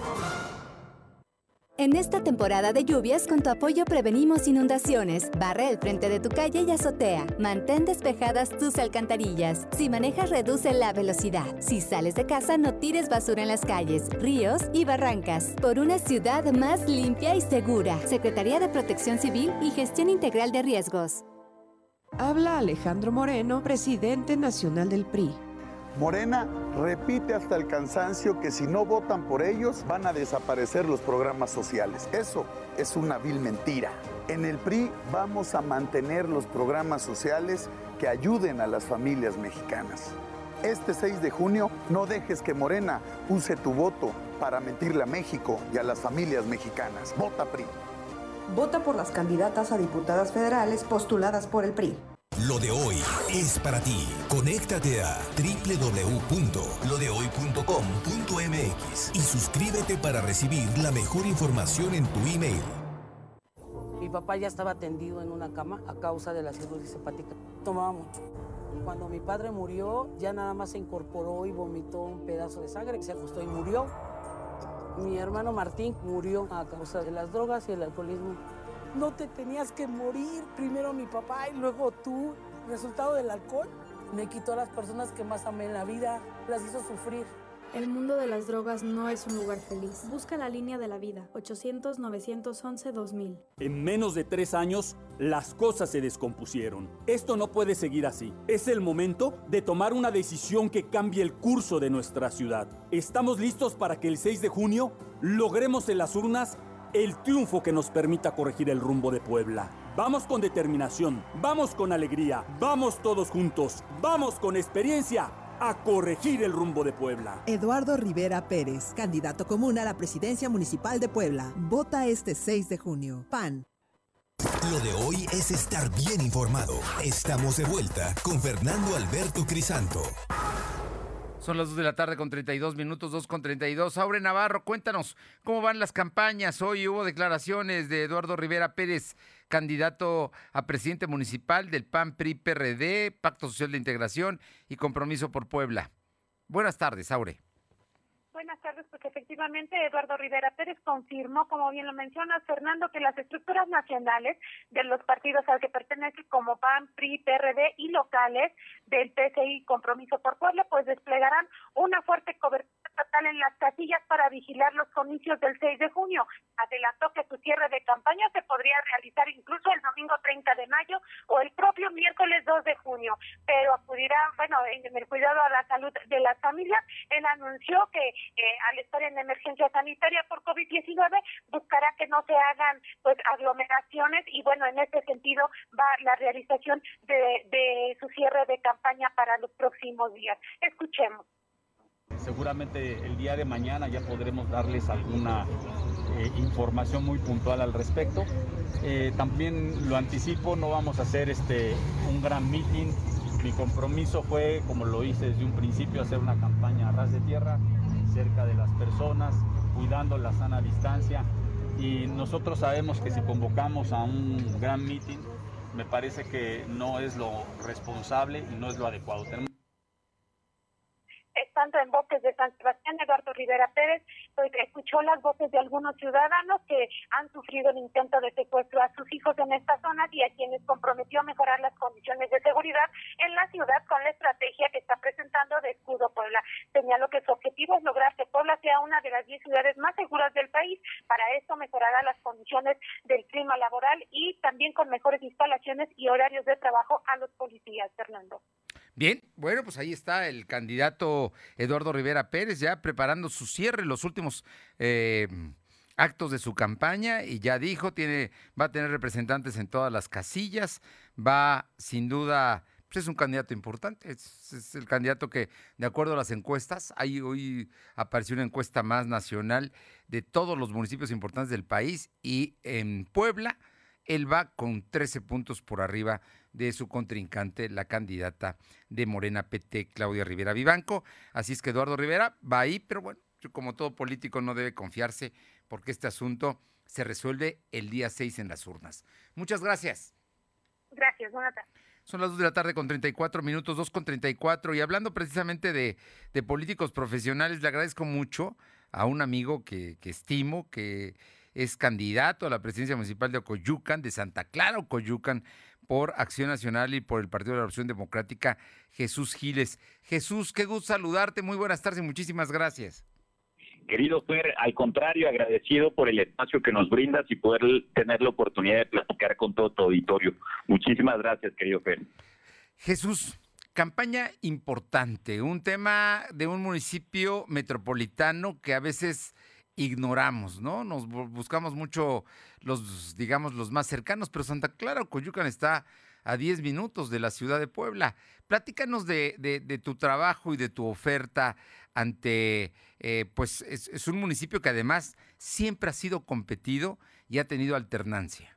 En esta temporada de lluvias, con tu apoyo prevenimos inundaciones. Barre el frente de tu calle y azotea. Mantén despejadas tus alcantarillas. Si manejas, reduce la velocidad. Si sales de casa, no tires basura en las calles, ríos y barrancas. Por una ciudad más limpia y segura. Secretaría de Protección Civil y Gestión Integral de Riesgos. Habla Alejandro Moreno, presidente nacional del PRI. Morena repite hasta el cansancio que si no votan por ellos van a desaparecer los programas sociales. Eso es una vil mentira. En el PRI vamos a mantener los programas sociales que ayuden a las familias mexicanas. Este 6 de junio no dejes que Morena use tu voto para mentirle a México y a las familias mexicanas. Vota PRI. Vota por las candidatas a diputadas federales postuladas por el PRI. Lo de hoy es para ti. Conéctate a www.lodehoy.com.mx y suscríbete para recibir la mejor información en tu email. Mi papá ya estaba tendido en una cama a causa de la cirrosis hepática. Tomaba mucho. Cuando mi padre murió, ya nada más se incorporó y vomitó un pedazo de sangre, se acostó y murió. Mi hermano Martín murió a causa de las drogas y el alcoholismo. No te tenías que morir, primero mi papá y luego tú. Resultado del alcohol me quitó a las personas que más amé en la vida, las hizo sufrir. El mundo de las drogas no es un lugar feliz. Busca la línea de la vida, 800-911-2000. En menos de tres años, las cosas se descompusieron. Esto no puede seguir así. Es el momento de tomar una decisión que cambie el curso de nuestra ciudad. Estamos listos para que el 6 de junio logremos en las urnas el triunfo que nos permita corregir el rumbo de Puebla. Vamos con determinación, vamos con alegría, vamos todos juntos, vamos con experiencia a corregir el rumbo de Puebla. Eduardo Rivera Pérez, candidato común a la presidencia municipal de Puebla. Vota este 6 de junio. PAN. Lo de hoy es estar bien informado. Estamos de vuelta con Fernando Alberto Crisanto. Son las 2 de la tarde con 32 minutos, 2 con 32. Aure Navarro, cuéntanos cómo van las campañas. Hoy hubo declaraciones de Eduardo Rivera Pérez, candidato a presidente municipal del PAN PRI PRD, Pacto Social de Integración y Compromiso por Puebla. Buenas tardes, Aure. Buenas tardes, pues efectivamente Eduardo Rivera Pérez confirmó, como bien lo mencionas, Fernando, que las estructuras nacionales de los partidos al que pertenece como PAN, PRI, PRD y locales del PCI Compromiso por Puebla, pues desplegarán una fuerte cobertura estatal en las casillas para vigilar los comicios del 6 de junio. Adelantó que su cierre de campaña se podría realizar incluso el domingo 30 de mayo o el propio miércoles 2 de junio, pero acudirá, bueno, en el cuidado a la salud de las familias. Él anunció que eh, al estar en emergencia sanitaria por COVID-19 buscará que no se hagan pues aglomeraciones y bueno, en este sentido va la realización de, de su cierre de campaña para los próximos días. Escuchemos. Seguramente el día de mañana ya podremos darles alguna eh, información muy puntual al respecto. Eh, también lo anticipo, no vamos a hacer este un gran meeting. Mi compromiso fue, como lo hice desde un principio, hacer una campaña a ras de tierra, cerca de las personas, cuidando la sana distancia. Y nosotros sabemos que si convocamos a un gran meeting, me parece que no es lo responsable y no es lo adecuado. Estando en Bosques de San Sebastián, Eduardo Rivera Pérez, escuchó las voces de algunos ciudadanos que han sufrido el intento de secuestro a sus hijos en esta zona y a quienes comprometió a mejorar las condiciones de seguridad en la ciudad con la estrategia que está presentando de Escudo Puebla. Señaló que su objetivo es lograr que Puebla sea una de las 10 ciudades más seguras del país. Para esto mejorará las condiciones del clima laboral y también con mejores instalaciones y horarios de trabajo a los policías, Fernando. Bien, bueno, pues ahí está el candidato Eduardo Rivera Pérez ya preparando su cierre, los últimos eh, actos de su campaña y ya dijo, tiene, va a tener representantes en todas las casillas, va sin duda, pues es un candidato importante, es, el candidato que de acuerdo a las encuestas, ahí hoy apareció una encuesta más nacional de todos los municipios importantes del país y en Puebla él va con 13 puntos por arriba de su contrincante, la candidata de Morena PT, Claudia Rivera Vivanco. Así es que Eduardo Rivera va ahí, pero bueno, como todo político no debe confiarse porque este asunto se resuelve el día 6 en las urnas. Muchas gracias. Gracias, buenas tardes. Son las 2 de la tarde con 34 minutos, 2 con 34. Y hablando precisamente de, de políticos profesionales, le agradezco mucho a un amigo que, que estimo, que es candidato a la presidencia municipal de Ocoyucan, de Santa Clara, Ocoyucan, por Acción Nacional y por el Partido de la Revolución Democrática, Jesús Giles. Jesús, qué gusto saludarte, muy buenas tardes y muchísimas gracias. Querido Fer, al contrario, agradecido por el espacio que nos brindas y poder tener la oportunidad de platicar con todo tu auditorio. Muchísimas gracias, querido Fer. Jesús, campaña importante, un tema de un municipio metropolitano que a veces ignoramos, ¿no? Nos buscamos mucho los, digamos, los más cercanos, pero Santa Clara Coyucan está a 10 minutos de la ciudad de Puebla. Platícanos de, tu trabajo y de tu oferta ante, eh, pues es, un municipio que además siempre ha sido competido y ha tenido alternancia.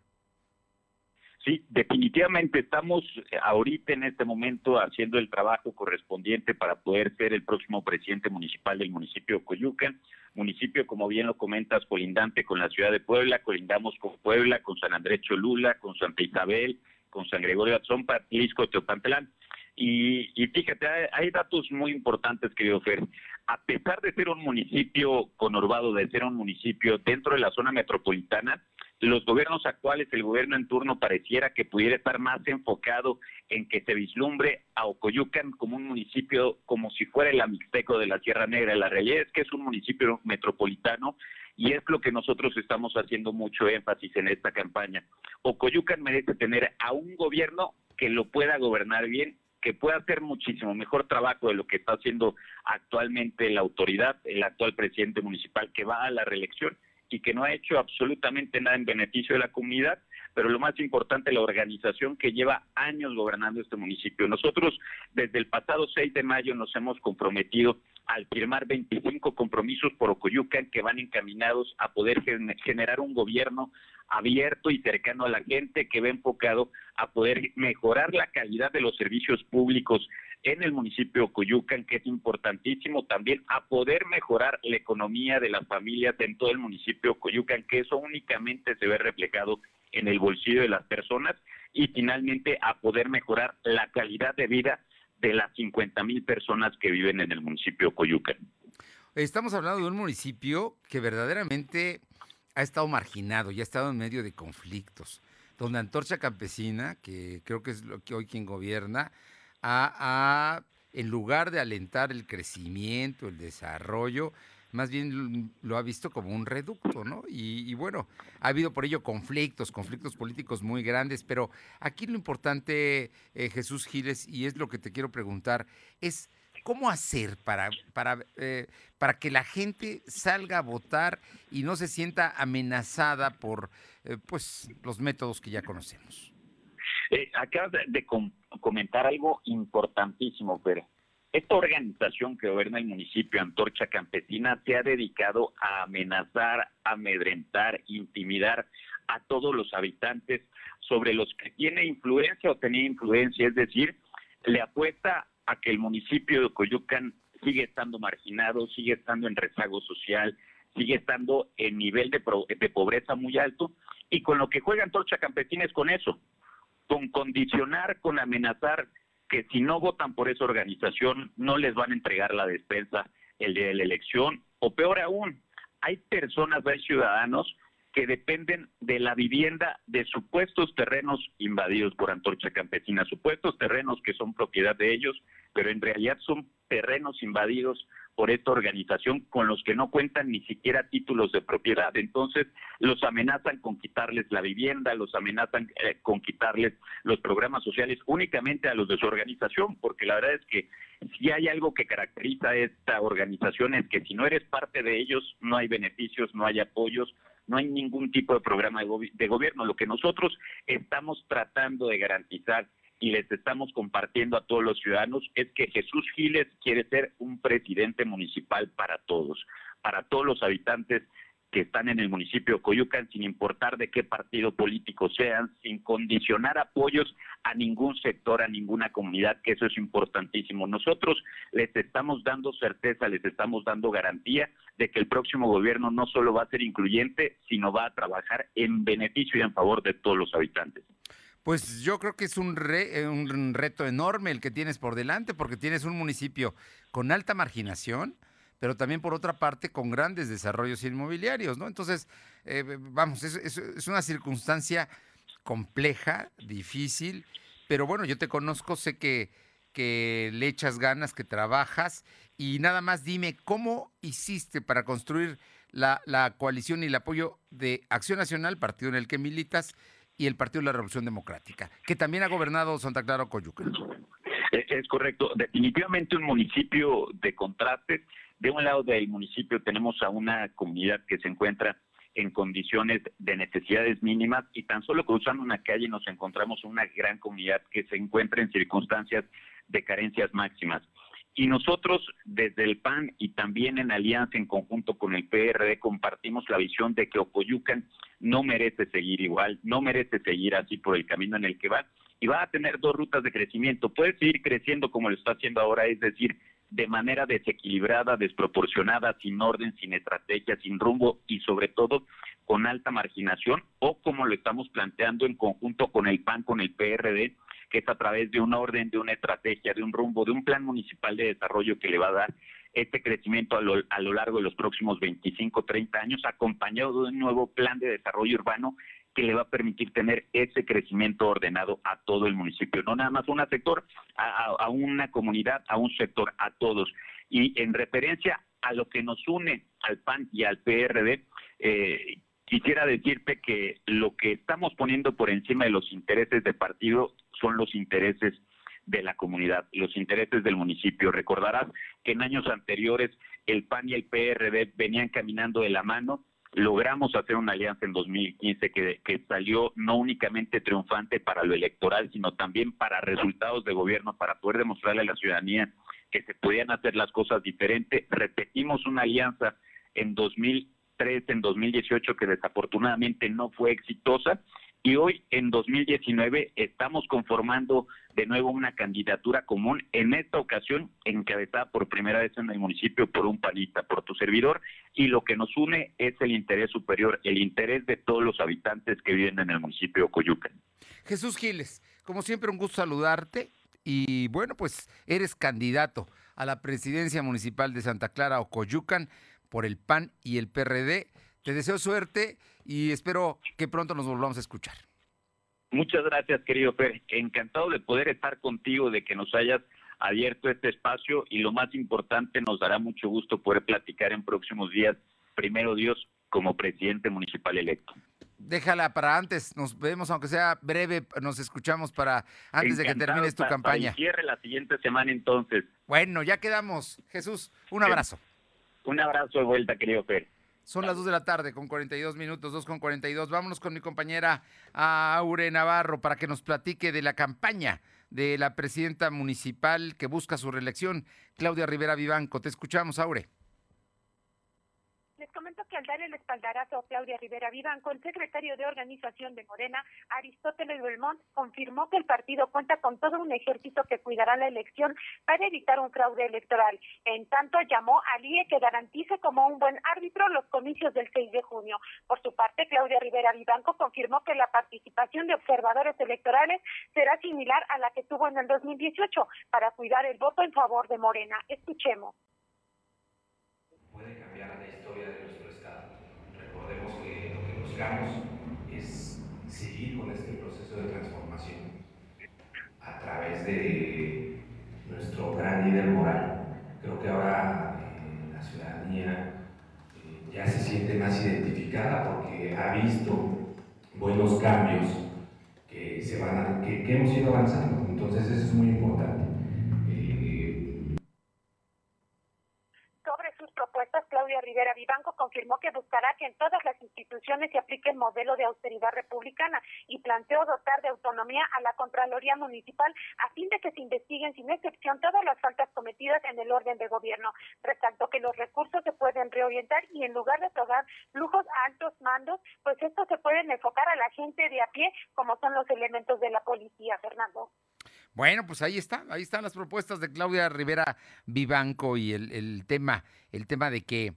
Sí, definitivamente estamos ahorita en este momento haciendo el trabajo correspondiente para poder ser el próximo presidente municipal del municipio de Coyucan, municipio como bien lo comentas colindante con la ciudad de Puebla, colindamos con Puebla, con San Andrés Cholula, con Santa Isabel, con San Gregorio Atzompa, Lisco, Teopantlán. Y, y fíjate, hay, datos muy importantes, querido Fer. A pesar de ser un municipio conurbado, de ser un municipio dentro de la zona metropolitana, los gobiernos actuales, el gobierno en turno pareciera que pudiera estar más enfocado en que se vislumbre a Ocoyucan como un municipio como si fuera el Amixteco de la Sierra Negra. La realidad es que es un municipio metropolitano y es lo que nosotros estamos haciendo mucho énfasis en esta campaña. Ocoyucan merece tener a un gobierno que lo pueda gobernar bien que pueda hacer muchísimo mejor trabajo de lo que está haciendo actualmente la autoridad, el actual presidente municipal que va a la reelección y que no ha hecho absolutamente nada en beneficio de la comunidad, pero lo más importante, la organización que lleva años gobernando este municipio. Nosotros desde el pasado 6 de mayo nos hemos comprometido al firmar 25 compromisos por Ocoyucan que van encaminados a poder generar un gobierno abierto y cercano a la gente que va enfocado a poder mejorar la calidad de los servicios públicos en el municipio de Coyucan, que es importantísimo también a poder mejorar la economía de las familias en todo el municipio de Coyucan, que eso únicamente se ve reflejado en el bolsillo de las personas y finalmente a poder mejorar la calidad de vida de las 50 mil personas que viven en el municipio de Coyucan. Estamos hablando de un municipio que verdaderamente ha estado marginado y ha estado en medio de conflictos, donde Antorcha Campesina, que creo que es lo que hoy quien gobierna, ha, en lugar de alentar el crecimiento, el desarrollo, más bien lo ha visto como un reducto, ¿no? Y, bueno, ha habido por ello conflictos, conflictos políticos muy grandes, pero aquí lo importante, eh, Jesús Giles, y es lo que te quiero preguntar, es ¿Cómo hacer para, para, eh, para que la gente salga a votar y no se sienta amenazada por eh, pues, los métodos que ya conocemos? Eh, acabas de, comentar algo importantísimo, pero esta organización que gobierna el municipio, Antorcha Campesina, se ha dedicado a amenazar, amedrentar, intimidar a todos los habitantes sobre los que tiene influencia o tenía influencia, es decir, le apuesta a que el municipio de Coyucan sigue estando marginado, sigue estando en rezago social, sigue estando en nivel de, de pobreza muy alto y con lo que juega Antorcha Campesina es con eso, con condicionar, con amenazar que si no votan por esa organización no les van a entregar la despensa el día de la elección o peor aún, hay personas, hay ciudadanos que dependen de la vivienda de supuestos terrenos invadidos por Antorcha Campesina, supuestos terrenos que son propiedad de ellos, pero en realidad son terrenos invadidos por esta organización con los que no cuentan ni siquiera títulos de propiedad. Entonces los amenazan con quitarles la vivienda, los amenazan eh, con quitarles los programas sociales únicamente a los de su organización, porque la verdad es que si hay algo que caracteriza a esta organización es que si no eres parte de ellos no hay beneficios, no hay apoyos, no hay ningún tipo de programa de, gobierno. Lo que nosotros estamos tratando de garantizar y les estamos compartiendo a todos los ciudadanos es que Jesús Giles quiere ser un presidente municipal para todos, para todos los habitantes que están en el municipio de Coyucan, sin importar de qué partido político sean, sin condicionar apoyos a ningún sector, a ninguna comunidad, que eso es importantísimo. Nosotros les estamos dando certeza, les estamos dando garantía de que el próximo gobierno no solo va a ser incluyente, sino va a trabajar en beneficio y en favor de todos los habitantes. Pues yo creo que es un, re- eh, un reto enorme el que tienes por delante, porque tienes un municipio con alta marginación, pero también por otra parte con grandes desarrollos inmobiliarios, ¿no? Entonces, eh, vamos, es, es- es una circunstancia compleja, difícil, pero bueno, yo te conozco, sé que, que le echas ganas, que trabajas, y nada más dime, ¿cómo hiciste para construir la, la coalición y el apoyo de Acción Nacional, partido en el que militas, y el Partido de la Revolución Democrática, que también ha gobernado Santa Clara Coyuca? Es, correcto. Definitivamente un municipio de contrastes. De un lado del municipio tenemos a una comunidad que se encuentra en condiciones de necesidades mínimas y tan solo cruzando una calle nos encontramos una gran comunidad que se encuentra en circunstancias de carencias máximas. Y nosotros desde el PAN y también en alianza en conjunto con el PRD compartimos la visión de que Ocoyucan no merece seguir igual, no merece seguir así por el camino en el que va y va a tener dos rutas de crecimiento. Puede seguir creciendo como lo está haciendo ahora, es decir, de manera desequilibrada, desproporcionada, sin orden, sin estrategia, sin rumbo y sobre todo con alta marginación o como lo estamos planteando en conjunto con el PAN, con el PRD, que es a través de un orden, de una estrategia, de un rumbo, de un plan municipal de desarrollo que le va a dar este crecimiento a lo, a lo largo de los próximos 25, 30 años, acompañado de un nuevo plan de desarrollo urbano que le va a permitir tener ese crecimiento ordenado a todo el municipio, no nada más a un sector, a, una comunidad, a un sector, a todos. Y en referencia a lo que nos une al PAN y al PRD, eh, quisiera decirte que lo que estamos poniendo por encima de los intereses de partido son los intereses de la comunidad, los intereses del municipio. Recordarás que en años anteriores el PAN y el PRD venían caminando de la mano. Logramos hacer una alianza en 2015 que, que salió no únicamente triunfante para lo electoral, sino también para resultados de gobierno, para poder demostrarle a la ciudadanía que se podían hacer las cosas diferentes. Repetimos una alianza en 2003, en 2018, que desafortunadamente no fue exitosa. Y hoy, en 2019, estamos conformando de nuevo una candidatura común, en esta ocasión encabezada por primera vez en el municipio por un panista, por tu servidor, y lo que nos une es el interés superior, el interés de todos los habitantes que viven en el municipio de Coyuca. Jesús Giles, como siempre, un gusto saludarte. Y bueno, pues eres candidato a la presidencia municipal de Santa Clara o Coyucan por el PAN y el PRD. Te deseo suerte y espero que pronto nos volvamos a escuchar. Muchas gracias, querido Fer. Encantado de poder estar contigo, de que nos hayas abierto este espacio y lo más importante, nos dará mucho gusto poder platicar en próximos días, primero Dios, como presidente municipal electo. Déjala para antes, nos vemos, aunque sea breve, nos escuchamos para antes de que termines tu para- para campaña. cierre la siguiente semana entonces. Bueno, ya quedamos. Jesús, un abrazo. Un abrazo de vuelta, querido Fer. Son las 2 de la tarde con 42 minutos, 2 con 42. Vámonos con mi compañera Aure Navarro para que nos platique de la campaña de la presidenta municipal que busca su reelección, Claudia Rivera Vivanco. Te escuchamos, Aure. Les comento que al dar el espaldarazo a Claudia Rivera Vivanco, el secretario de organización de Morena, Aristóteles Belmont, confirmó que el partido cuenta con todo un ejército que cuidará la elección para evitar un fraude electoral. En tanto, llamó al IE que garantice como un buen árbitro los comicios del 6 de junio. Por su parte, Claudia Rivera Vivanco confirmó que la participación de observadores electorales será similar a la que tuvo en el 2018 para cuidar el voto en favor de Morena. Escuchemos. puede cambiar la historia de nuestro Estado. Recordemos que lo que buscamos es seguir con este proceso de transformación a través de nuestro gran líder moral. Creo que ahora eh, la ciudadanía eh, ya se siente más identificada porque ha visto buenos cambios que, se van que hemos ido avanzando. Entonces eso es muy importante. Sobre sus propuestas, Claudia Rivera Vivanco confirmó que buscará que en todas las instituciones se aplique el modelo de austeridad republicana y planteó dotar de autonomía a la Contraloría Municipal a fin de que se investiguen sin excepción todas las faltas cometidas en el orden de gobierno. Resaltó que los recursos se pueden reorientar y en lugar de otorgar lujos a altos mandos, pues estos se pueden enfocar a la gente de a pie, como son los elementos de la policía, Fernando. Bueno, pues ahí está, ahí están las propuestas de Claudia Rivera Vivanco y el, el tema, el tema de que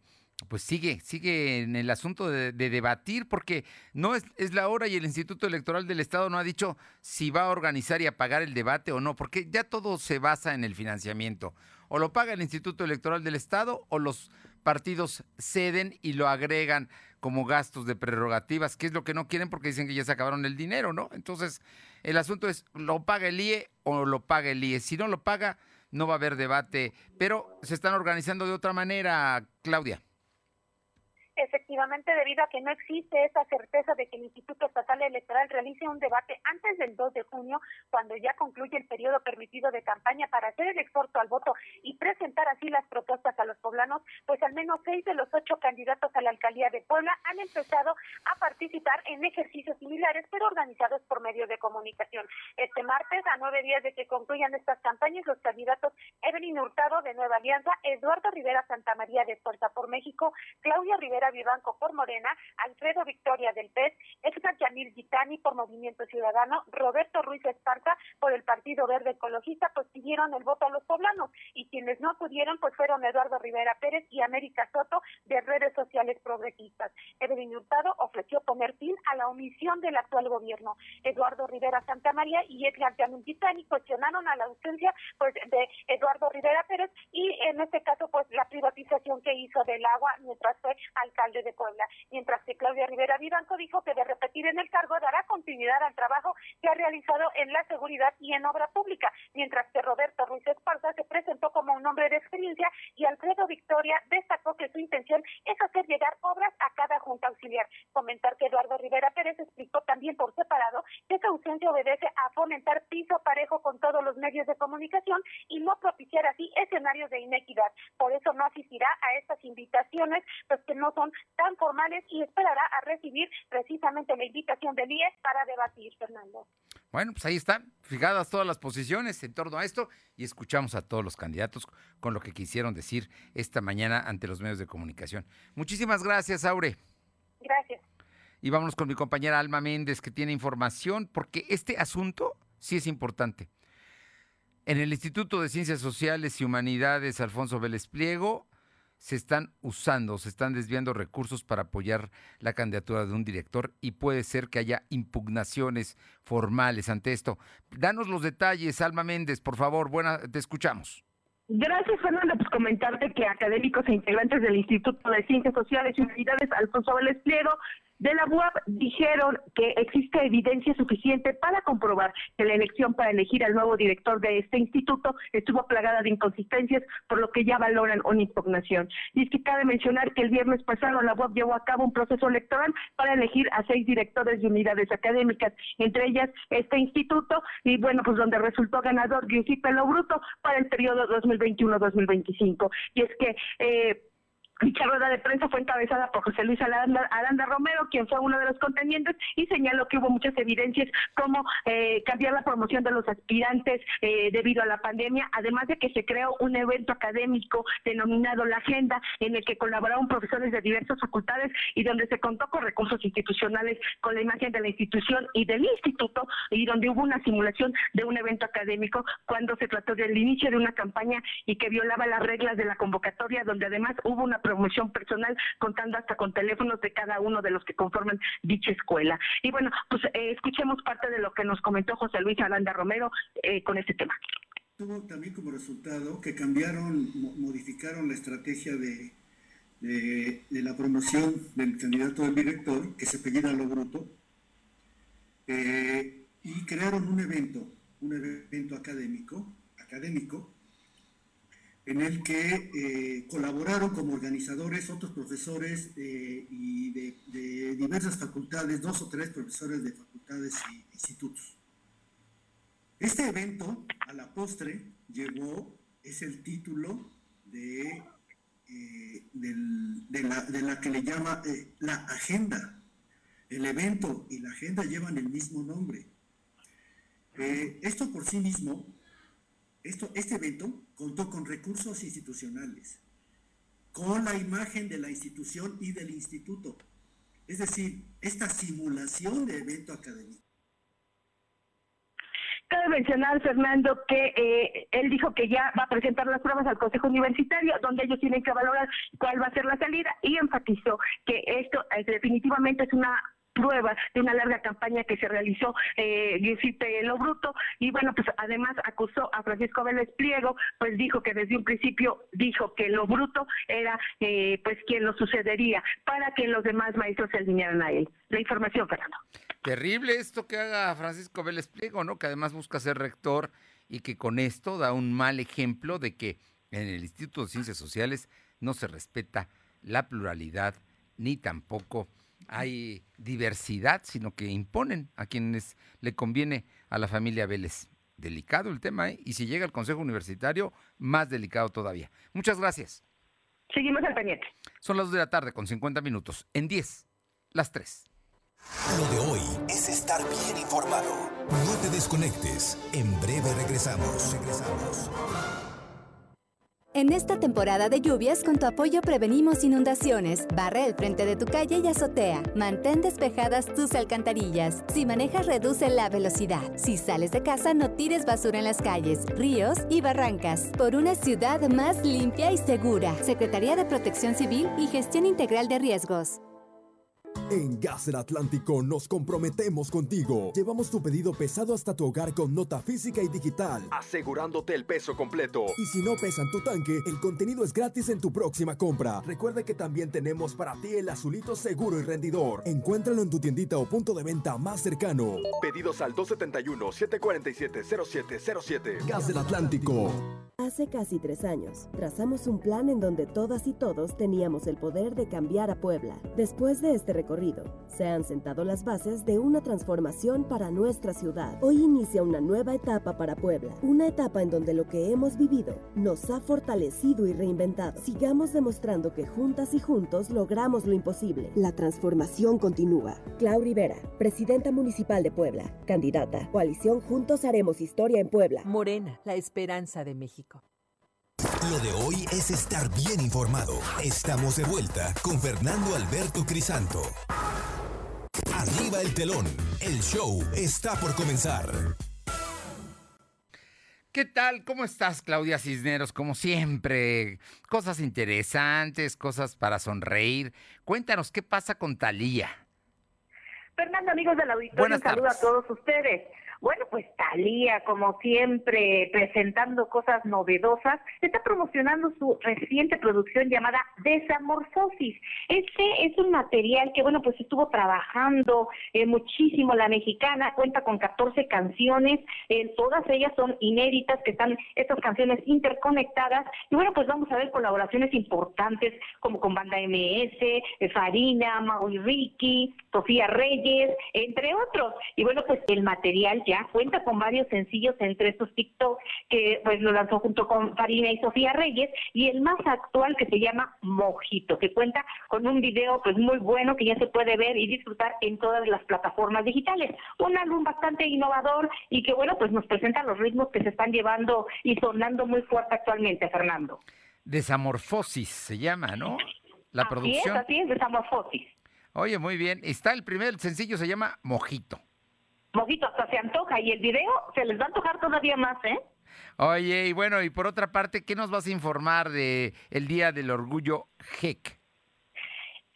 pues sigue, sigue en el asunto de, de debatir, porque no es, es, la hora y el Instituto Electoral del Estado no ha dicho si va a organizar y a pagar el debate o no, porque ya todo se basa en el financiamiento. O lo paga el Instituto Electoral del Estado o los partidos ceden y lo agregan como gastos de prerrogativas, que es lo que no quieren porque dicen que ya se acabaron el dinero, ¿no? Entonces, el asunto es, ¿lo paga el IE o lo paga el IE? Si no lo paga, no va a haber debate, pero se están organizando de otra manera, Claudia efectivamente debido a que no existe esa certeza de que el Instituto Estatal Electoral realice un debate antes del 2 de junio, cuando ya concluye el periodo permitido de campaña para hacer el exhorto al voto y presentar así las propuestas a los poblanos, pues al menos seis de los ocho candidatos a la alcaldía de Puebla han empezado a participar en ejercicios similares, pero organizados por medios de comunicación. Este martes, a nueve días de que concluyan estas campañas, los candidatos Evelyn Hurtado de Nueva Alianza, Eduardo Rivera Santamaría de Fuerza por México, Claudia Rivera Vivanco por Morena, Alfredo Victoria del PES, Edgar Yamil Gitani por Movimiento Ciudadano, Roberto Ruiz Esparza por el Partido Verde Ecologista, pues pidieron el voto a los poblanos y quienes no pudieron pues fueron Eduardo Rivera Pérez y América Soto de redes sociales progresistas. Evelyn Hurtado ofreció poner fin a la omisión del actual gobierno. Eduardo Rivera Santa María y Edgar Yamil Gitani cuestionaron a la ausencia pues de Eduardo Rivera Pérez y en este caso pues la privatización que hizo del agua mientras fue al alcalde de Puebla, mientras que Claudia Rivera Vivanco dijo que de repetir en el cargo dará continuidad al trabajo que ha realizado en la seguridad y en obra pública, mientras que Roberto Ruiz Esparza se presentó como un hombre de experiencia y Alfredo Victoria destacó que su intención es hacer llegar obras a cada junta auxiliar. Comentar que Eduardo Rivera Pérez explicó también por separado esa ausencia obedece a fomentar piso parejo con todos los medios de comunicación y no propiciar así escenarios de inequidad. Por eso no asistirá a estas invitaciones, pues que no son tan formales y esperará a recibir precisamente la invitación del IES para debatir, Fernando. Bueno, pues ahí están fijadas todas las posiciones en torno a esto y escuchamos a todos los candidatos con lo que quisieron decir esta mañana ante los medios de comunicación. Muchísimas gracias, Aure. Y vámonos con mi compañera Alma Méndez que tiene información porque este asunto sí es importante. En el Instituto de Ciencias Sociales y Humanidades Alfonso Vélez Pliego se están usando, se están desviando recursos para apoyar la candidatura de un director y puede ser que haya impugnaciones formales ante esto. Danos los detalles, Alma Méndez, por favor, buena, te escuchamos. Gracias, Fernando. Pues comentarte que académicos e integrantes del Instituto de Ciencias Sociales y Humanidades Alfonso Vélez Pliego de la UAP dijeron que existe evidencia suficiente para comprobar que la elección para elegir al nuevo director de este instituto estuvo plagada de inconsistencias, por lo que ya valoran una impugnación. Y es que cabe mencionar que el viernes pasado la UAP llevó a cabo un proceso electoral para elegir a seis directores de unidades académicas, entre ellas este instituto, y bueno, pues donde resultó ganador Giuseppe Pelo Bruto para el periodo 2021-2025. Y es que eh, Dicha rueda de prensa fue encabezada por José Luis Aranda, Romero, quien fue uno de los contendientes, y señaló que hubo muchas evidencias como eh, cambiar la promoción de los aspirantes eh, debido a la pandemia, además de que se creó un evento académico denominado La Agenda, en el que colaboraron profesores de diversas facultades y donde se contó con recursos institucionales, con la imagen de la institución y del instituto, y donde hubo una simulación de un evento académico cuando se trató del inicio de una campaña y que violaba las reglas de la convocatoria, donde además hubo una promoción personal, contando hasta con teléfonos de cada uno de los que conforman dicha escuela. Y bueno, pues eh, escuchemos parte de lo que nos comentó José Luis Aranda Romero eh, con este tema. Tuvo también como resultado que cambiaron, modificaron la estrategia de, de, la promoción del candidato del director, que se apellida Lo Bruto, eh, y crearon un evento, un evento académico, académico, en el que eh, colaboraron como organizadores otros profesores eh, y de, diversas facultades, dos o tres profesores de facultades e institutos. Este evento, a la postre, llevó, es el título de, eh, de, la, que le llama la agenda. El evento y la agenda llevan el mismo nombre. esto por sí mismo esto, este evento contó con recursos institucionales, con la imagen de la institución y del instituto. Es decir, esta simulación de evento académico Cabe mencionar, Fernando, que eh, él dijo que ya va a presentar las pruebas al Consejo Universitario, donde ellos tienen que valorar cuál va a ser la salida, y enfatizó que esto eh, definitivamente es una prueba de una larga campaña que se realizó eh, Giuseppe Lo Bruto. Y bueno pues además acusó a Francisco Vélez Pliego pues dijo que desde un principio dijo que Lo Bruto era eh, pues quien lo sucedería para que los demás maestros se alinearan a él. La información Fernando. Terrible esto que haga Francisco Vélez Pliego, ¿no? Que además busca ser rector y que con esto da un mal ejemplo de que en el Instituto de Ciencias Sociales no se respeta la pluralidad ni tampoco hay diversidad, sino que imponen a quienes le conviene a la familia Vélez. Delicado el tema, ¿eh? Y si llega al Consejo Universitario, más delicado todavía. Muchas gracias. seguimos al pendiente Son las 2 de la tarde con 50 minutos. En 10, las 3. Lo de hoy es estar bien informado. No te desconectes. En breve regresamos. Regresamos. En esta temporada de lluvias, con tu apoyo prevenimos inundaciones. Barre el frente de tu calle y azotea. Mantén despejadas tus alcantarillas. Si manejas, reduce la velocidad. Si sales de casa, no tires basura en las calles, ríos y barrancas. Por una ciudad más limpia y segura. Secretaría de Protección Civil y Gestión Integral de Riesgos. En Gas del Atlántico nos comprometemos contigo. Llevamos tu pedido pesado hasta tu hogar con nota física y digital, asegurándote el peso completo. Y si no pesan tu tanque, el contenido es gratis en tu próxima compra. Recuerda que también tenemos para ti el azulito seguro y rendidor. Encuéntralo en tu tiendita o punto de venta más cercano. Pedidos al 271-747-0707. Gas del Atlántico. Hace casi tres años, trazamos un plan en donde todas y todos teníamos el poder de cambiar a Puebla. Después de este se han sentado las bases de una transformación para nuestra ciudad. Hoy inicia una nueva etapa para Puebla, una etapa en donde lo que hemos vivido nos ha fortalecido y reinventado. Sigamos demostrando que juntas y juntos logramos lo imposible. La transformación continúa. Clau Rivera, presidenta municipal de Puebla, candidata. Coalición Juntos Haremos Historia en Puebla. Morena, la esperanza de México. Lo de hoy es estar bien informado. Estamos de vuelta con Fernando Alberto Crisanto. Arriba el telón. El show está por comenzar. ¿Qué tal? ¿Cómo estás, Claudia Cisneros? Como siempre, cosas interesantes, cosas para sonreír. Cuéntanos, ¿qué pasa con Talía? Fernando, amigos del auditorio, un saludo a todos ustedes. Bueno, pues Talía, como siempre, presentando cosas novedosas, está promocionando su reciente producción llamada Desamorfosis. Este es un material que, bueno, pues estuvo trabajando eh, muchísimo la mexicana, cuenta con 14 canciones, eh, todas ellas son inéditas, que están estas canciones interconectadas, y bueno, pues vamos a ver colaboraciones importantes como con Banda MS, eh, Farina, Maui Ricky, Sofía Reyes, entre otros. Y bueno, pues el material ya cuenta con varios sencillos entre estos TikTok que pues lo lanzó junto con Farina y Sofía Reyes y el más actual que se llama Mojito, que cuenta con un video pues muy bueno que ya se puede ver y disfrutar en todas las plataformas digitales. Un álbum bastante innovador y que bueno, pues nos presenta los ritmos que se están llevando y sonando muy fuerte actualmente, Fernando. Desamorfosis se llama, ¿no? La Así producción. es, así es, Desamorfosis. Oye, muy bien. Está el primer sencillo, se llama Mojito. Mojito, hasta se antoja y el video se les va a antojar todavía más, ¿eh? Oye, y bueno, y por otra parte, ¿qué nos vas a informar de el Día del Orgullo GEC?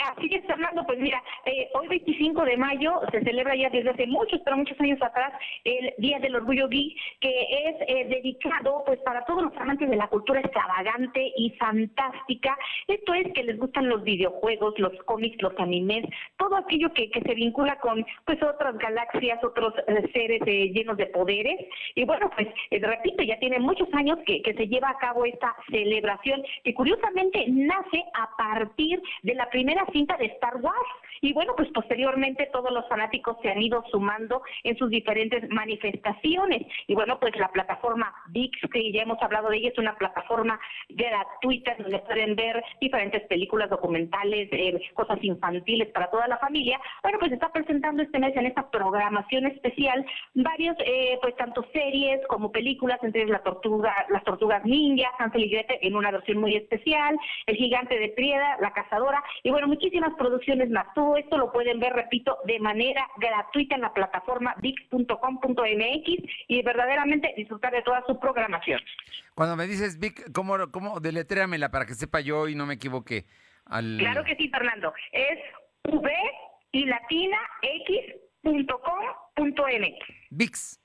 Así es, Fernando, pues mira, eh, hoy 25 de mayo se celebra ya desde hace muchos, pero muchos años atrás, el Día del Orgullo Geek, que es eh, dedicado pues para todos los amantes de la cultura extravagante y fantástica. Esto es que les gustan los videojuegos, los cómics, los animes, todo aquello que, que se vincula con pues otras galaxias, otros eh, seres eh, llenos de poderes. Y bueno, pues eh, repito, ya tiene muchos años que, que se lleva a cabo esta celebración, que curiosamente nace a partir de la primera cinta de Star Wars. Y bueno, pues posteriormente todos los fanáticos se han ido sumando en sus diferentes manifestaciones. Y bueno, pues la plataforma VIX, que ya hemos hablado de ella, es una plataforma gratuita donde pueden ver diferentes películas documentales, eh, cosas infantiles para toda la familia. Bueno, pues está presentando este mes en esta programación especial varios, eh, pues tanto series como películas, entre la tortuga, las tortugas ninja, Hansel y Gretel en una versión muy especial, El gigante de Prieda, La cazadora, y bueno, muchas muchísimas producciones más. Todo esto lo pueden ver, repito, de manera gratuita en la plataforma VIX.com.mx y verdaderamente disfrutar de toda su programación. Cuando me dices Vic, ¿cómo, cómo deletréamela para que sepa yo y no me equivoque? Al... Claro que sí, Fernando. Es v y latina x.com.mx. VIX.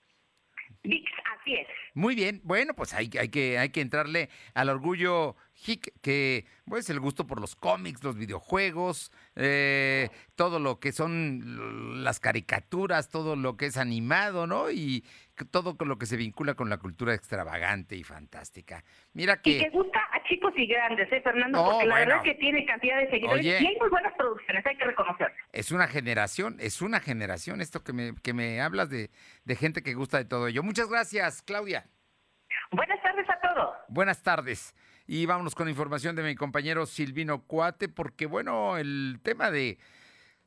VIX, así es. Muy bien, bueno, pues hay, hay, que, hay que entrarle al orgullo hic, que pues el gusto por los cómics, los videojuegos, eh, todo lo que son las caricaturas, todo lo que es animado, ¿no? Y todo lo que se vincula con la cultura extravagante y fantástica. Mira que... Y que gusta a chicos y grandes, ¿eh, Fernando? porque la verdad es que tiene cantidad de seguidores y hay muy buenas producciones, hay que reconocer. Es una generación, es una generación esto que me, que me hablas de, de gente que gusta de todo ello. Muchas gracias, Claudia. Buenas tardes a todos. Buenas tardes. Y vámonos con información de mi compañero Silvino Cuate, porque bueno, el tema de...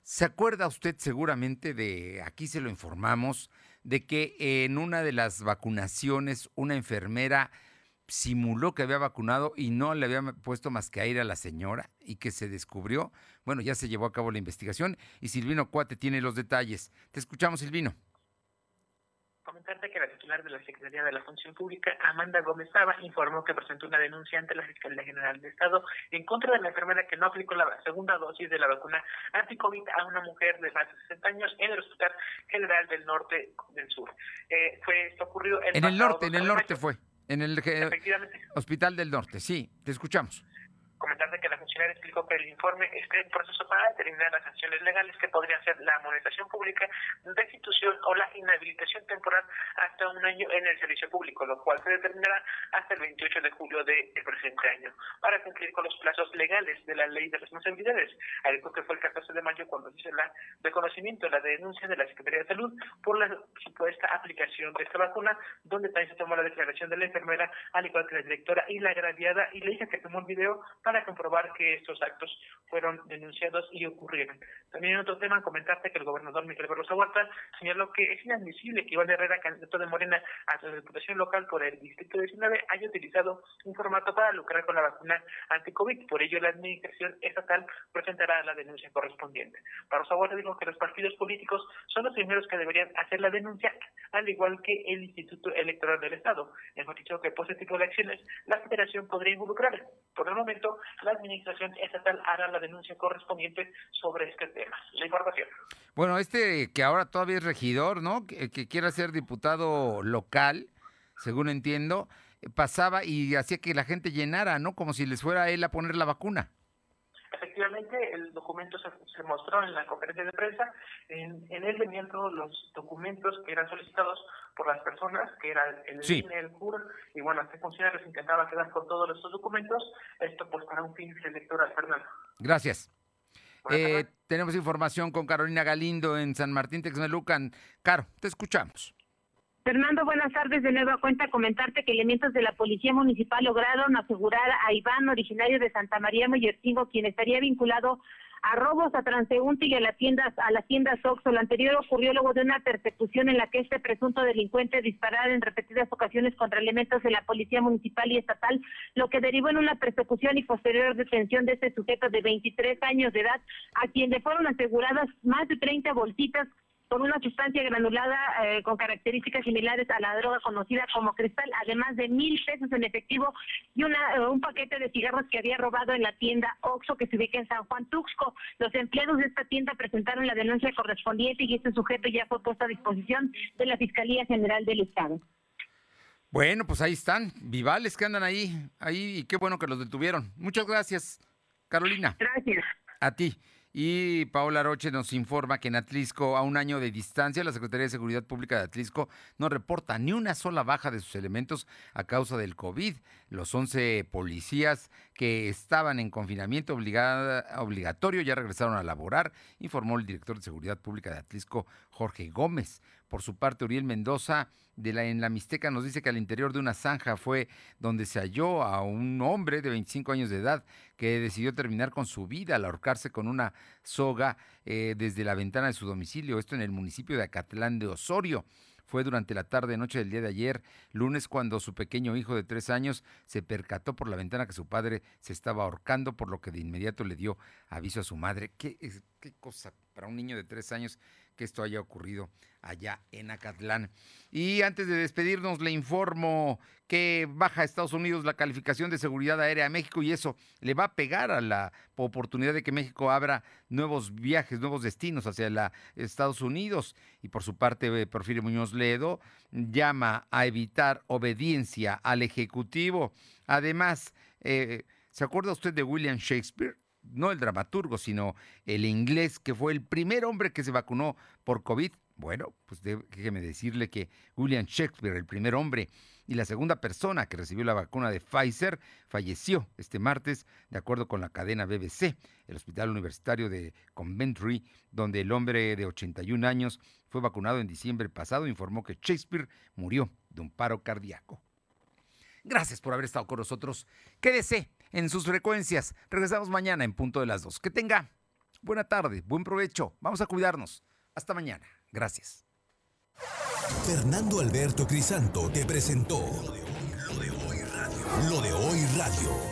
¿Se acuerda usted seguramente de, aquí se lo informamos, de que en una de las vacunaciones una enfermera simuló que había vacunado y no le había puesto más que aire a la señora y que se descubrió? Bueno, ya se llevó a cabo la investigación y Silvino Cuate tiene los detalles. Te escuchamos, Silvino comentarte que la titular de la Secretaría de la Función Pública, Amanda Gómez Saba, informó que presentó una denuncia ante la Fiscalía General de Estado en contra de la enfermera que no aplicó la segunda dosis de la vacuna anti-COVID a una mujer de más de 60 años en el Hospital General del Norte del Sur. Eh, fue esto ocurrió el en el norte, en el norte fue, en el Hospital del Norte. Sí, te escuchamos comentarte que la funcionaria explicó que el informe está en proceso para determinar las sanciones legales que podrían ser la amonestación pública, destitución o la inhabilitación temporal hasta un año en el servicio público, lo cual se determinará hasta el 28 de julio del presente año, para cumplir con los plazos legales de la ley de responsabilidades, algo que fue el 14 de mayo cuando dice la reconocimiento, la denuncia de la Secretaría de Salud por la supuesta aplicación de esta vacuna, donde también se tomó la declaración de la enfermera, al igual que la directora y la agraviada, y le dije que tomó un video para para comprobar que estos actos fueron denunciados y ocurrieron. También en otro tema, comentarte que el gobernador Miguel Barroso Huerta señaló que es inadmisible que Iván Herrera, candidato de Morena a la diputación local por el Distrito 19, haya utilizado un formato para lucrar con la vacuna anti-COVID. Por ello, la administración estatal presentará la denuncia correspondiente. Barroso Huerta dijo que los partidos políticos son los primeros que deberían hacer la denuncia, al igual que el Instituto Electoral del Estado. Hemos dicho que por ese tipo de acciones la federación podría involucrar. Por el momento, la administración estatal hará la denuncia correspondiente sobre este tema. La información. Bueno, este que ahora todavía es regidor, ¿no? Que, que quiera ser diputado local, según entiendo, pasaba y hacía que la gente llenara, ¿no? Como si les fuera él a poner la vacuna efectivamente el documento se, mostró en la conferencia de prensa. En, él venían todos los documentos que eran solicitados por las personas, que era el sí. el CUR, y bueno, este funcionario se intentaba quedar con todos estos documentos, esto pues para un fin electoral, Fernando. Gracias. Eh, tenemos información con Carolina Galindo en San Martín Texmelucan. Caro, te escuchamos. Fernando, buenas tardes. De nueva cuenta, comentarte que elementos de la Policía Municipal lograron asegurar a Iván, originario de Santa María Moyertingo, quien estaría vinculado a robos a transeúnte y a la tienda a la tienda Soxo. Lo anterior ocurrió luego de una persecución en la que este presunto delincuente disparara en repetidas ocasiones contra elementos de la policía municipal y estatal, lo que derivó en una persecución y posterior detención de este sujeto de 23 años de edad, a quien le fueron aseguradas más de 30 bolsitas con una sustancia granulada eh, con características similares a la droga conocida como cristal, además de mil pesos en efectivo y una, eh, un paquete de cigarros que había robado en la tienda Oxxo que se ubica en San Juan Tuxco. Los empleados de esta tienda presentaron la denuncia correspondiente y este sujeto ya fue puesto a disposición de la Fiscalía General del Estado. Bueno, pues ahí están, vivales que andan ahí, ahí y qué bueno que los detuvieron. Muchas gracias, Carolina. Gracias. A ti. Y Paola Roche nos informa que en Atlisco, a un año de distancia, la Secretaría de Seguridad Pública de Atlisco no reporta ni una sola baja de sus elementos a causa del COVID. Los 11 policías que estaban en confinamiento obligatorio ya regresaron a laborar, informó el director de Seguridad Pública de Atlisco, Jorge Gómez. Por su parte, Uriel Mendoza de la, en la Mixteca nos dice que al interior de una zanja fue donde se halló a un hombre de 25 años de edad que decidió terminar con su vida al ahorcarse con una soga eh, desde la ventana de su domicilio, esto en el municipio de Acatlán de Osorio Fue durante la tarde noche del día de ayer, lunes, cuando su pequeño hijo de tres años se percató por la ventana que su padre se estaba ahorcando, por lo que de inmediato le dio aviso a su madre. ¿Qué, qué cosa para un niño de tres años que esto haya ocurrido allá en Acatlán. Y antes de despedirnos, le informo que baja a Estados Unidos la calificación de seguridad aérea a México y eso le va a pegar a la oportunidad de que México abra nuevos viajes, nuevos destinos hacia Estados Unidos. Y por su parte, eh, Porfirio Muñoz Ledo llama a evitar obediencia al Ejecutivo. Además, eh, ¿se acuerda usted de William Shakespeare? No el dramaturgo, sino el inglés, que fue el primer hombre que se vacunó por COVID. Bueno, pues déjeme decirle que William Shakespeare, el primer hombre y la segunda persona que recibió la vacuna de Pfizer, falleció este martes, de acuerdo con la cadena BBC, el Hospital Universitario de Coventry, donde el hombre de 81 años fue vacunado en diciembre pasado, informó que Shakespeare murió de un paro cardíaco. Gracias por haber estado con nosotros. Quédese en sus frecuencias. Regresamos mañana en punto de las dos. Que tenga buena tarde, buen provecho. Vamos a cuidarnos. Hasta mañana. Gracias. Fernando Alberto Crisanto te presentó Lo de Hoy Radio. Lo de Hoy Radio.